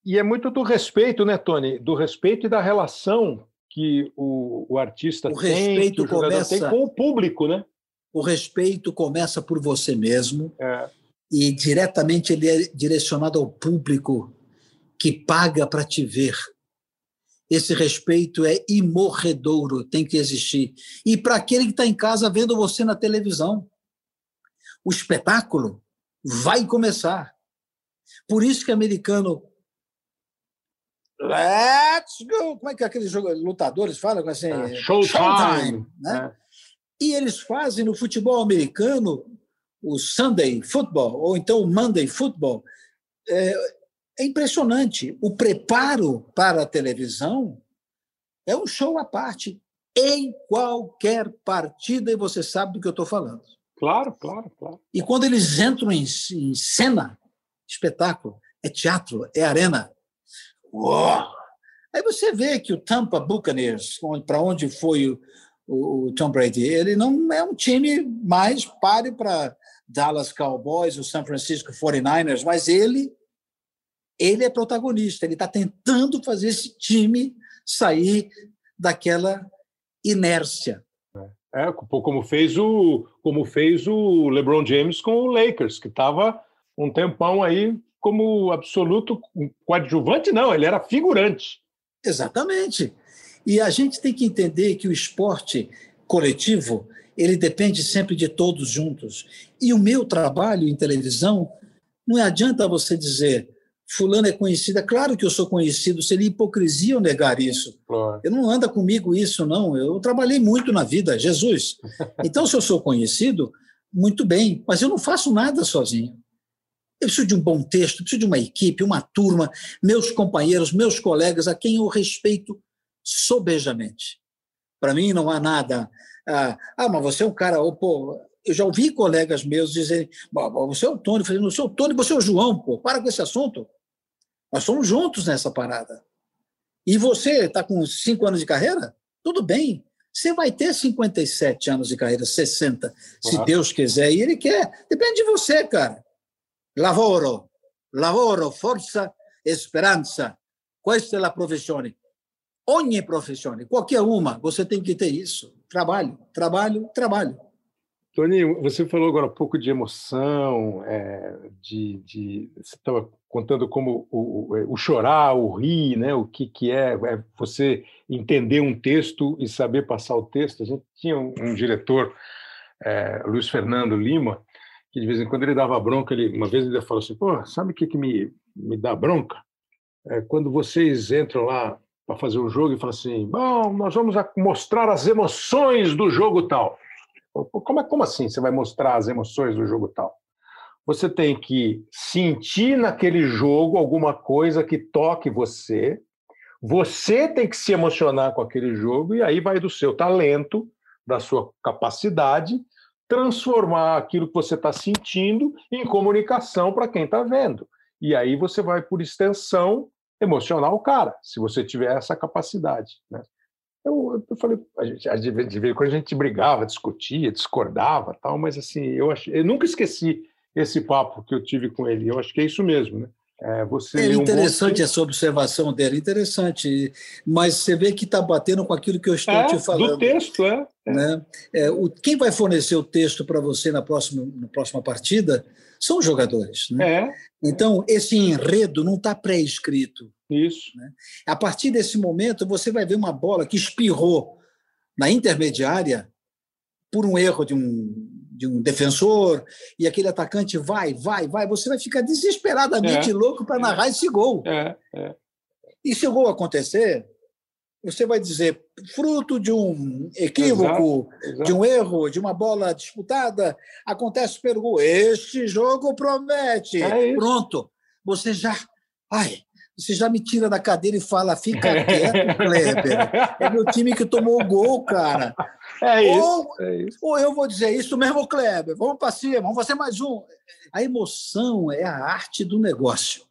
A: E é muito do respeito, né, Tony? Do respeito e da relação que o, o artista
C: o
A: tem,
C: respeito o começa... tem
A: com o público, né?
C: O respeito começa por você mesmo
A: é.
C: e diretamente ele é direcionado ao público que paga para te ver. Esse respeito é imorredouro, tem que existir. E para aquele que está em casa vendo você na televisão, o espetáculo vai começar. Por isso que americano Let's go! Como é que aqueles lutadores falam assim? É,
A: showtime. showtime
C: né? É. E eles fazem no futebol americano o Sunday Football, ou então o Monday Football. É, é impressionante. O preparo para a televisão é um show à parte, em qualquer partida, e você sabe do que eu estou falando.
A: Claro, claro, claro.
C: E quando eles entram em, em cena, espetáculo, é teatro, é arena. Uou! Aí você vê que o Tampa Buccaneers, para onde foi o, o, Tom Brady, ele não é um time mais páreo para Dallas Cowboys, o San Francisco 49ers, mas ele ele é protagonista, ele está tentando fazer esse time sair daquela inércia.
A: É, como fez o como fez o LeBron James com o Lakers, que estava um tempão aí como absoluto coadjuvante, não, ele era figurante.
C: Exatamente. E a gente tem que entender que o esporte coletivo ele depende sempre de todos juntos. E o meu trabalho em televisão não adianta você dizer fulano é conhecido. É claro que eu sou conhecido, seria hipocrisia eu negar isso. Claro. Eu não anda comigo isso, não. Eu trabalhei muito na vida, Jesus. Então, se eu sou conhecido, muito bem, mas eu não faço nada sozinho. Eu preciso de um bom texto, preciso de uma equipe, uma turma, meus companheiros, meus colegas, a quem eu respeito sobejamente. Para mim, não há nada. Ah, ah, mas você é um cara. Oh, pô, eu já ouvi colegas meus dizerem: você é o Tony. Eu falei: não sou o Tony, você é o João, pô, para com esse assunto. Nós somos juntos nessa parada. E você está com cinco anos de carreira? Tudo bem. Você vai ter 57 anos de carreira, 60, se Deus quiser. E ele quer. Depende de você, cara. Lavoro, lavoro, força, esperança. Questa é a professione. Ogni professione, qualquer uma, você tem que ter isso. Trabalho, trabalho, trabalho.
A: Tony, você falou agora um pouco de emoção, é, de, de, você estava contando como o, o, chorar, o rir, né, o que, que é, é, você entender um texto e saber passar o texto. A gente tinha um, um diretor, é, Luiz Fernando Lima, que de vez em quando ele dava bronca, ele, uma vez ele falou assim, pô, sabe o que, que me, me dá bronca? É quando vocês entram lá para fazer o jogo e falam assim, bom, nós vamos mostrar as emoções do jogo tal. Como, é, como assim você vai mostrar as emoções do jogo tal? Você tem que sentir naquele jogo alguma coisa que toque você, você tem que se emocionar com aquele jogo, e aí vai do seu talento, da sua capacidade, transformar aquilo que você está sentindo em comunicação para quem está vendo. E aí você vai, por extensão, emocionar o cara, se você tiver essa capacidade. Né? Eu, eu falei, a gente, de vez em quando a gente brigava, discutia, discordava, tal, mas assim, eu, ach, eu nunca esqueci esse papo que eu tive com ele. Eu acho que é isso mesmo, né?
C: É, você é interessante um essa observação dele, interessante. Mas você vê que está batendo com aquilo que eu estou
A: é,
C: te falando.
A: Do texto, é.
C: Né? É, o, quem vai fornecer o texto para você na próxima, na próxima partida são os jogadores. Né?
A: É.
C: Então, esse enredo não está pré-escrito.
A: Isso.
C: Né? A partir desse momento, você vai ver uma bola que espirrou na intermediária por um erro de um, de um defensor, e aquele atacante vai, vai, vai. Você vai ficar desesperadamente é. louco para narrar é. esse gol.
A: É. é.
C: E se o gol acontecer, você vai dizer, fruto de um equívoco, exato, exato. de um erro, de uma bola disputada, acontece pelo gol. Este jogo promete.
A: É
C: Pronto. Você já. Ai, você já me tira da cadeira e fala, fica quieto, Kleber. É meu time que tomou o gol, cara.
A: É isso,
C: ou,
A: é isso.
C: ou eu vou dizer isso mesmo, Kleber. Vamos para cima, vamos fazer mais um. A emoção é a arte do negócio.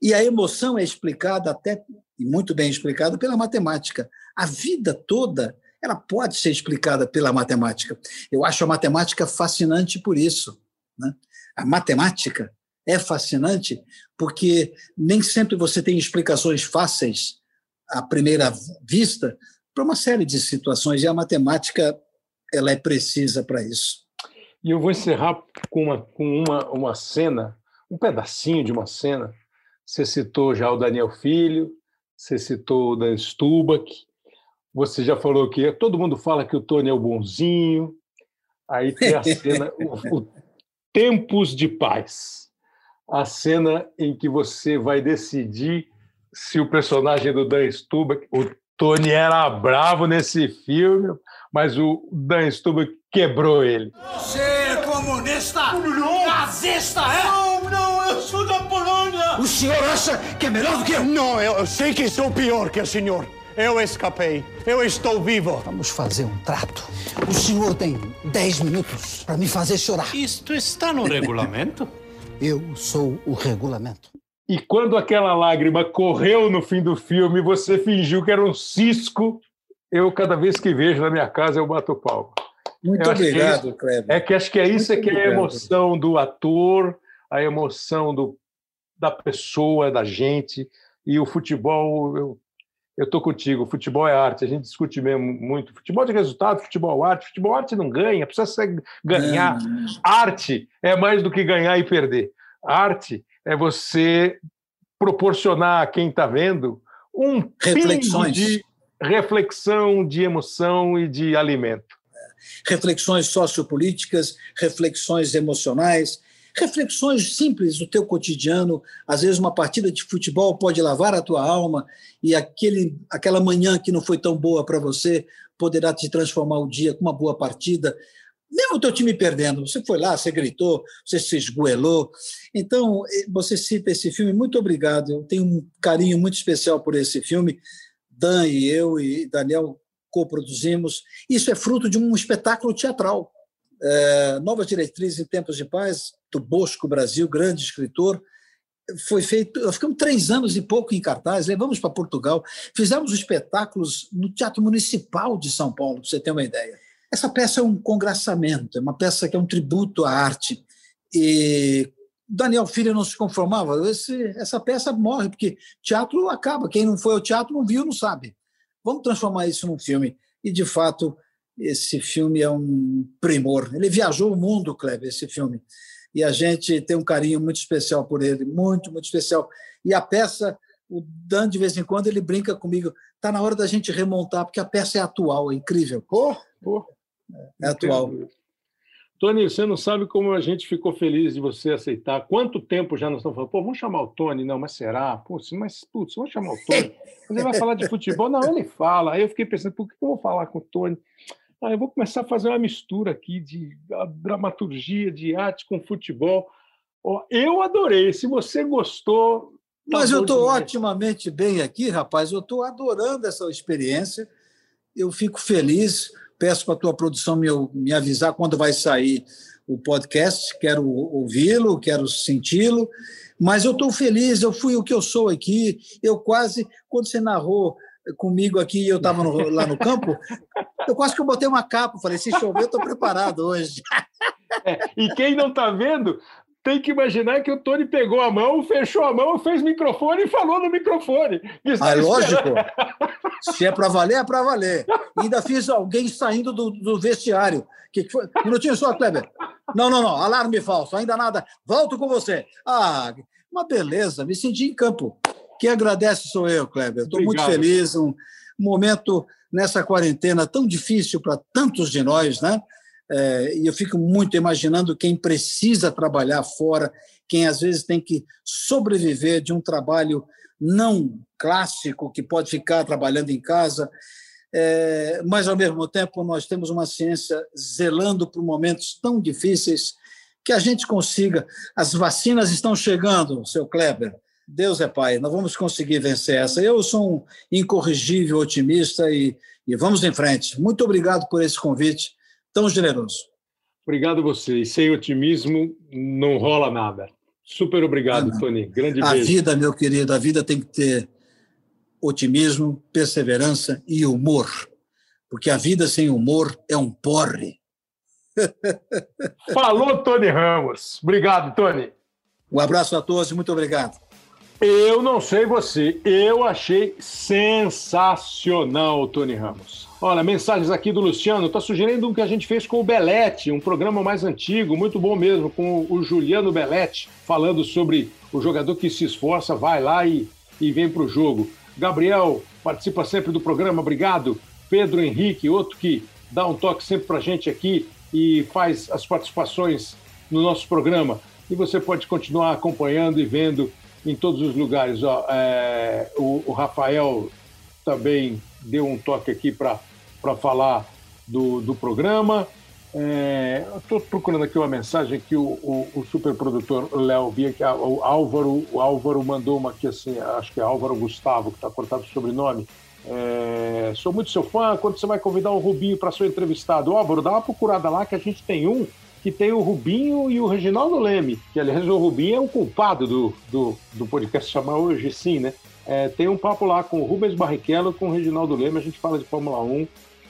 C: E a emoção é explicada até e muito bem explicada pela matemática. A vida toda ela pode ser explicada pela matemática. Eu acho a matemática fascinante por isso. Né? A matemática é fascinante porque nem sempre você tem explicações fáceis à primeira vista para uma série de situações e a matemática ela é precisa para isso.
A: E eu vou encerrar com uma, com uma, uma cena, um pedacinho de uma cena. Você citou já o Daniel Filho, você citou o Dan Stubach, você já falou que todo mundo fala que o Tony é o bonzinho. Aí tem a cena, o, o Tempos de Paz, a cena em que você vai decidir se o personagem do Dan Stubach, o Tony era bravo nesse filme, mas o Dan Stubach quebrou ele.
F: Você é comunista? Nazista, é?
G: Não, não, eu sou da Polônia!
C: O senhor acha que é melhor do que eu?
F: Não, eu sei que sou pior que o senhor. Eu escapei. Eu estou vivo.
H: Vamos fazer um trato. O senhor tem 10 minutos para me fazer chorar.
F: Isto está no regulamento?
H: Eu sou o regulamento.
A: E quando aquela lágrima correu no fim do filme, você fingiu que era um cisco. Eu, cada vez que vejo na minha casa, eu bato palma.
C: Muito
A: Eu é
C: obrigado,
A: isso-
C: Kleber.
A: É que acho que é isso
C: Muito
A: que é a
C: obrigado.
A: emoção do ator, a emoção do, da pessoa, da gente. E o futebol, eu eu tô contigo. Futebol é arte. A gente discute mesmo muito. Futebol de resultado, futebol é arte. Futebol arte não ganha, precisa ser ganhar. Arte é mais do que ganhar e perder. Arte é você proporcionar a quem está vendo um
C: Reflexões.
A: de reflexão, de emoção e de alimento.
C: reflexões sociopolíticas, reflexões emocionais, reflexões simples do teu cotidiano. Às vezes uma partida de futebol pode lavar a tua alma e aquele, aquela manhã que não foi tão boa para você poderá te transformar o dia com uma boa partida. Mesmo o teu time perdendo, você foi lá, você gritou, você se esgoelou. Então, eh, você cita esse filme, muito obrigado. Eu tenho um carinho muito especial por esse filme. Dan e eu e Daniel coproduzimos. Isso é fruto de um espetáculo teatral. É, Novas Diretrizes em Tempos de Paz, do Bosco Brasil, grande escritor. Foi feito, nós ficamos três anos e pouco em cartaz, levamos para Portugal, fizemos espetáculos no Teatro Municipal de São Paulo, para você ter uma ideia. Essa peça é um congraçamento, é uma peça que é um tributo à arte. E Daniel Filho não se conformava, esse, essa peça morre, porque teatro acaba, quem não foi ao teatro não viu, não sabe. Vamos transformar isso num filme. E, de fato, esse filme é um primor. Ele viajou o mundo, Kleber, esse filme. E a gente tem um carinho muito especial por ele, muito, muito especial. E a peça, o Dan, de vez em quando, ele brinca comigo. Está na hora da gente remontar, porque a peça é atual, é incrível.
A: Pô, pô.
C: É atual.
A: Tony, você não sabe como a gente ficou feliz de você aceitar. Quanto tempo já nós estamos falando? Pô, vamos chamar o Tony? Não, mas será? Putz, mas, putz, vamos chamar o Tony. Mas ele vai falar de futebol? Não, ele fala. Aí eu fiquei pensando, por que eu vou falar com o Tony? Ah, eu vou começar a fazer uma mistura aqui de dramaturgia, de arte com futebol. Ó, eu adorei. Se você gostou. tá
C: Mas eu estou otimamente bem aqui, rapaz. Eu estou adorando essa experiência. Eu fico feliz. Peço para a tua produção me, me avisar quando vai sair o podcast. Quero ouvi-lo, quero senti-lo. Mas eu estou feliz. Eu fui o que eu sou aqui. Eu quase, quando você narrou comigo aqui, eu estava lá no campo, eu quase que eu botei uma capa. Falei, se chover, eu estou preparado hoje.
A: É, e quem não está vendo tem que imaginar que o Tony pegou a mão, fechou a mão, fez microfone e falou no microfone.
C: Ah, lógico. Se é para valer, é para valer. E ainda fiz alguém saindo do, do vestiário. Que que foi? Um minutinho só, Kleber. Não, não, não. Alarme falso. Ainda nada. Volto com você. Ah, uma beleza. Me senti em campo. Quem agradece sou eu, Kleber. Estou muito feliz. Um momento nessa quarentena tão difícil para tantos de nós, né? É, e eu fico muito imaginando quem precisa trabalhar fora, quem às vezes tem que sobreviver de um trabalho não clássico, que pode ficar trabalhando em casa. É, mas, ao mesmo tempo, nós temos uma ciência zelando por momentos tão difíceis que a gente consiga. As vacinas estão chegando, seu Kleber. Deus é Pai, nós vamos conseguir vencer essa. Eu sou um incorrigível otimista e, e vamos em frente. Muito obrigado por esse convite tão generoso.
A: Obrigado a você. E sem otimismo não rola nada. Super obrigado,
C: Ah.
A: Tony. Grande
C: A
A: beijo.
C: vida, meu querido, a vida tem que ter otimismo, perseverança e humor. Porque a vida sem humor é um porre.
A: Falou, Tony Ramos. Obrigado, Tony.
C: Um abraço a todos e muito obrigado.
A: Eu não sei você, eu achei sensacional o Tony Ramos. Olha, mensagens aqui do Luciano, está sugerindo um que a gente fez com o Belete, um programa mais antigo, muito bom mesmo, com o Juliano Belete, falando sobre o jogador que se esforça, vai lá e, e vem para o jogo. Gabriel participa sempre do programa, obrigado. Pedro Henrique, outro que dá um toque sempre para a gente aqui e faz as participações no nosso programa. E você pode continuar acompanhando e vendo em todos os lugares. Ó, é, o, o, Rafael também deu um toque aqui para falar do, do programa. É, Estou procurando aqui uma mensagem que o, o, o superprodutor Léo Bia, que o Álvaro, o Álvaro mandou uma aqui assim, acho que é Álvaro Gustavo, que está cortado o sobrenome. É, sou muito seu fã. Quando você vai convidar o Rubinho para ser entrevistado? Álvaro, dá uma procurada lá que a gente tem um que tem o Rubinho e o Reginaldo Leme, que aliás o Rubinho é o culpado do, do, do podcast chamar hoje sim, né? É, tem um papo lá com o Rubens Barrichello com o Reginaldo Leme, a gente fala de Fórmula 1,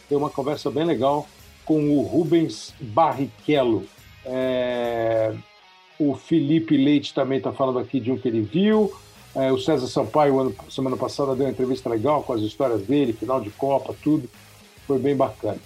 A: tem uma conversa bem legal com o Rubens Barrichello. É, o Felipe Leite também está falando aqui de um que ele viu. É, o César Sampaio, ano, semana passada, deu uma entrevista legal com as histórias dele, final de Copa, tudo. Foi bem bacana.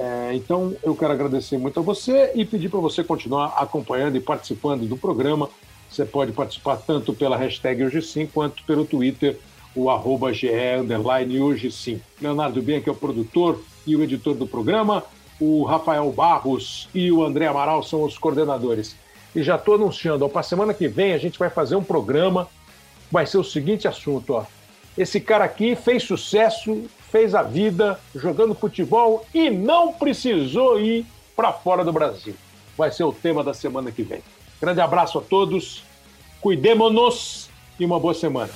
A: É, então, eu quero agradecer muito a você e pedir para você continuar acompanhando e participando do programa. Você pode participar tanto pela hashtag hoje sim, quanto pelo Twitter, o arroba hoje sim. Leonardo Bianchi é o produtor e o editor do programa. O Rafael Barros e o André Amaral são os coordenadores. E já estou anunciando, para semana que vem a gente vai fazer um programa. Vai ser o seguinte assunto, ó. Esse cara aqui fez sucesso, fez a vida jogando futebol e não precisou ir para fora do Brasil. Vai ser o tema da semana que vem. Grande abraço a todos, cuidemos-nos e uma boa semana.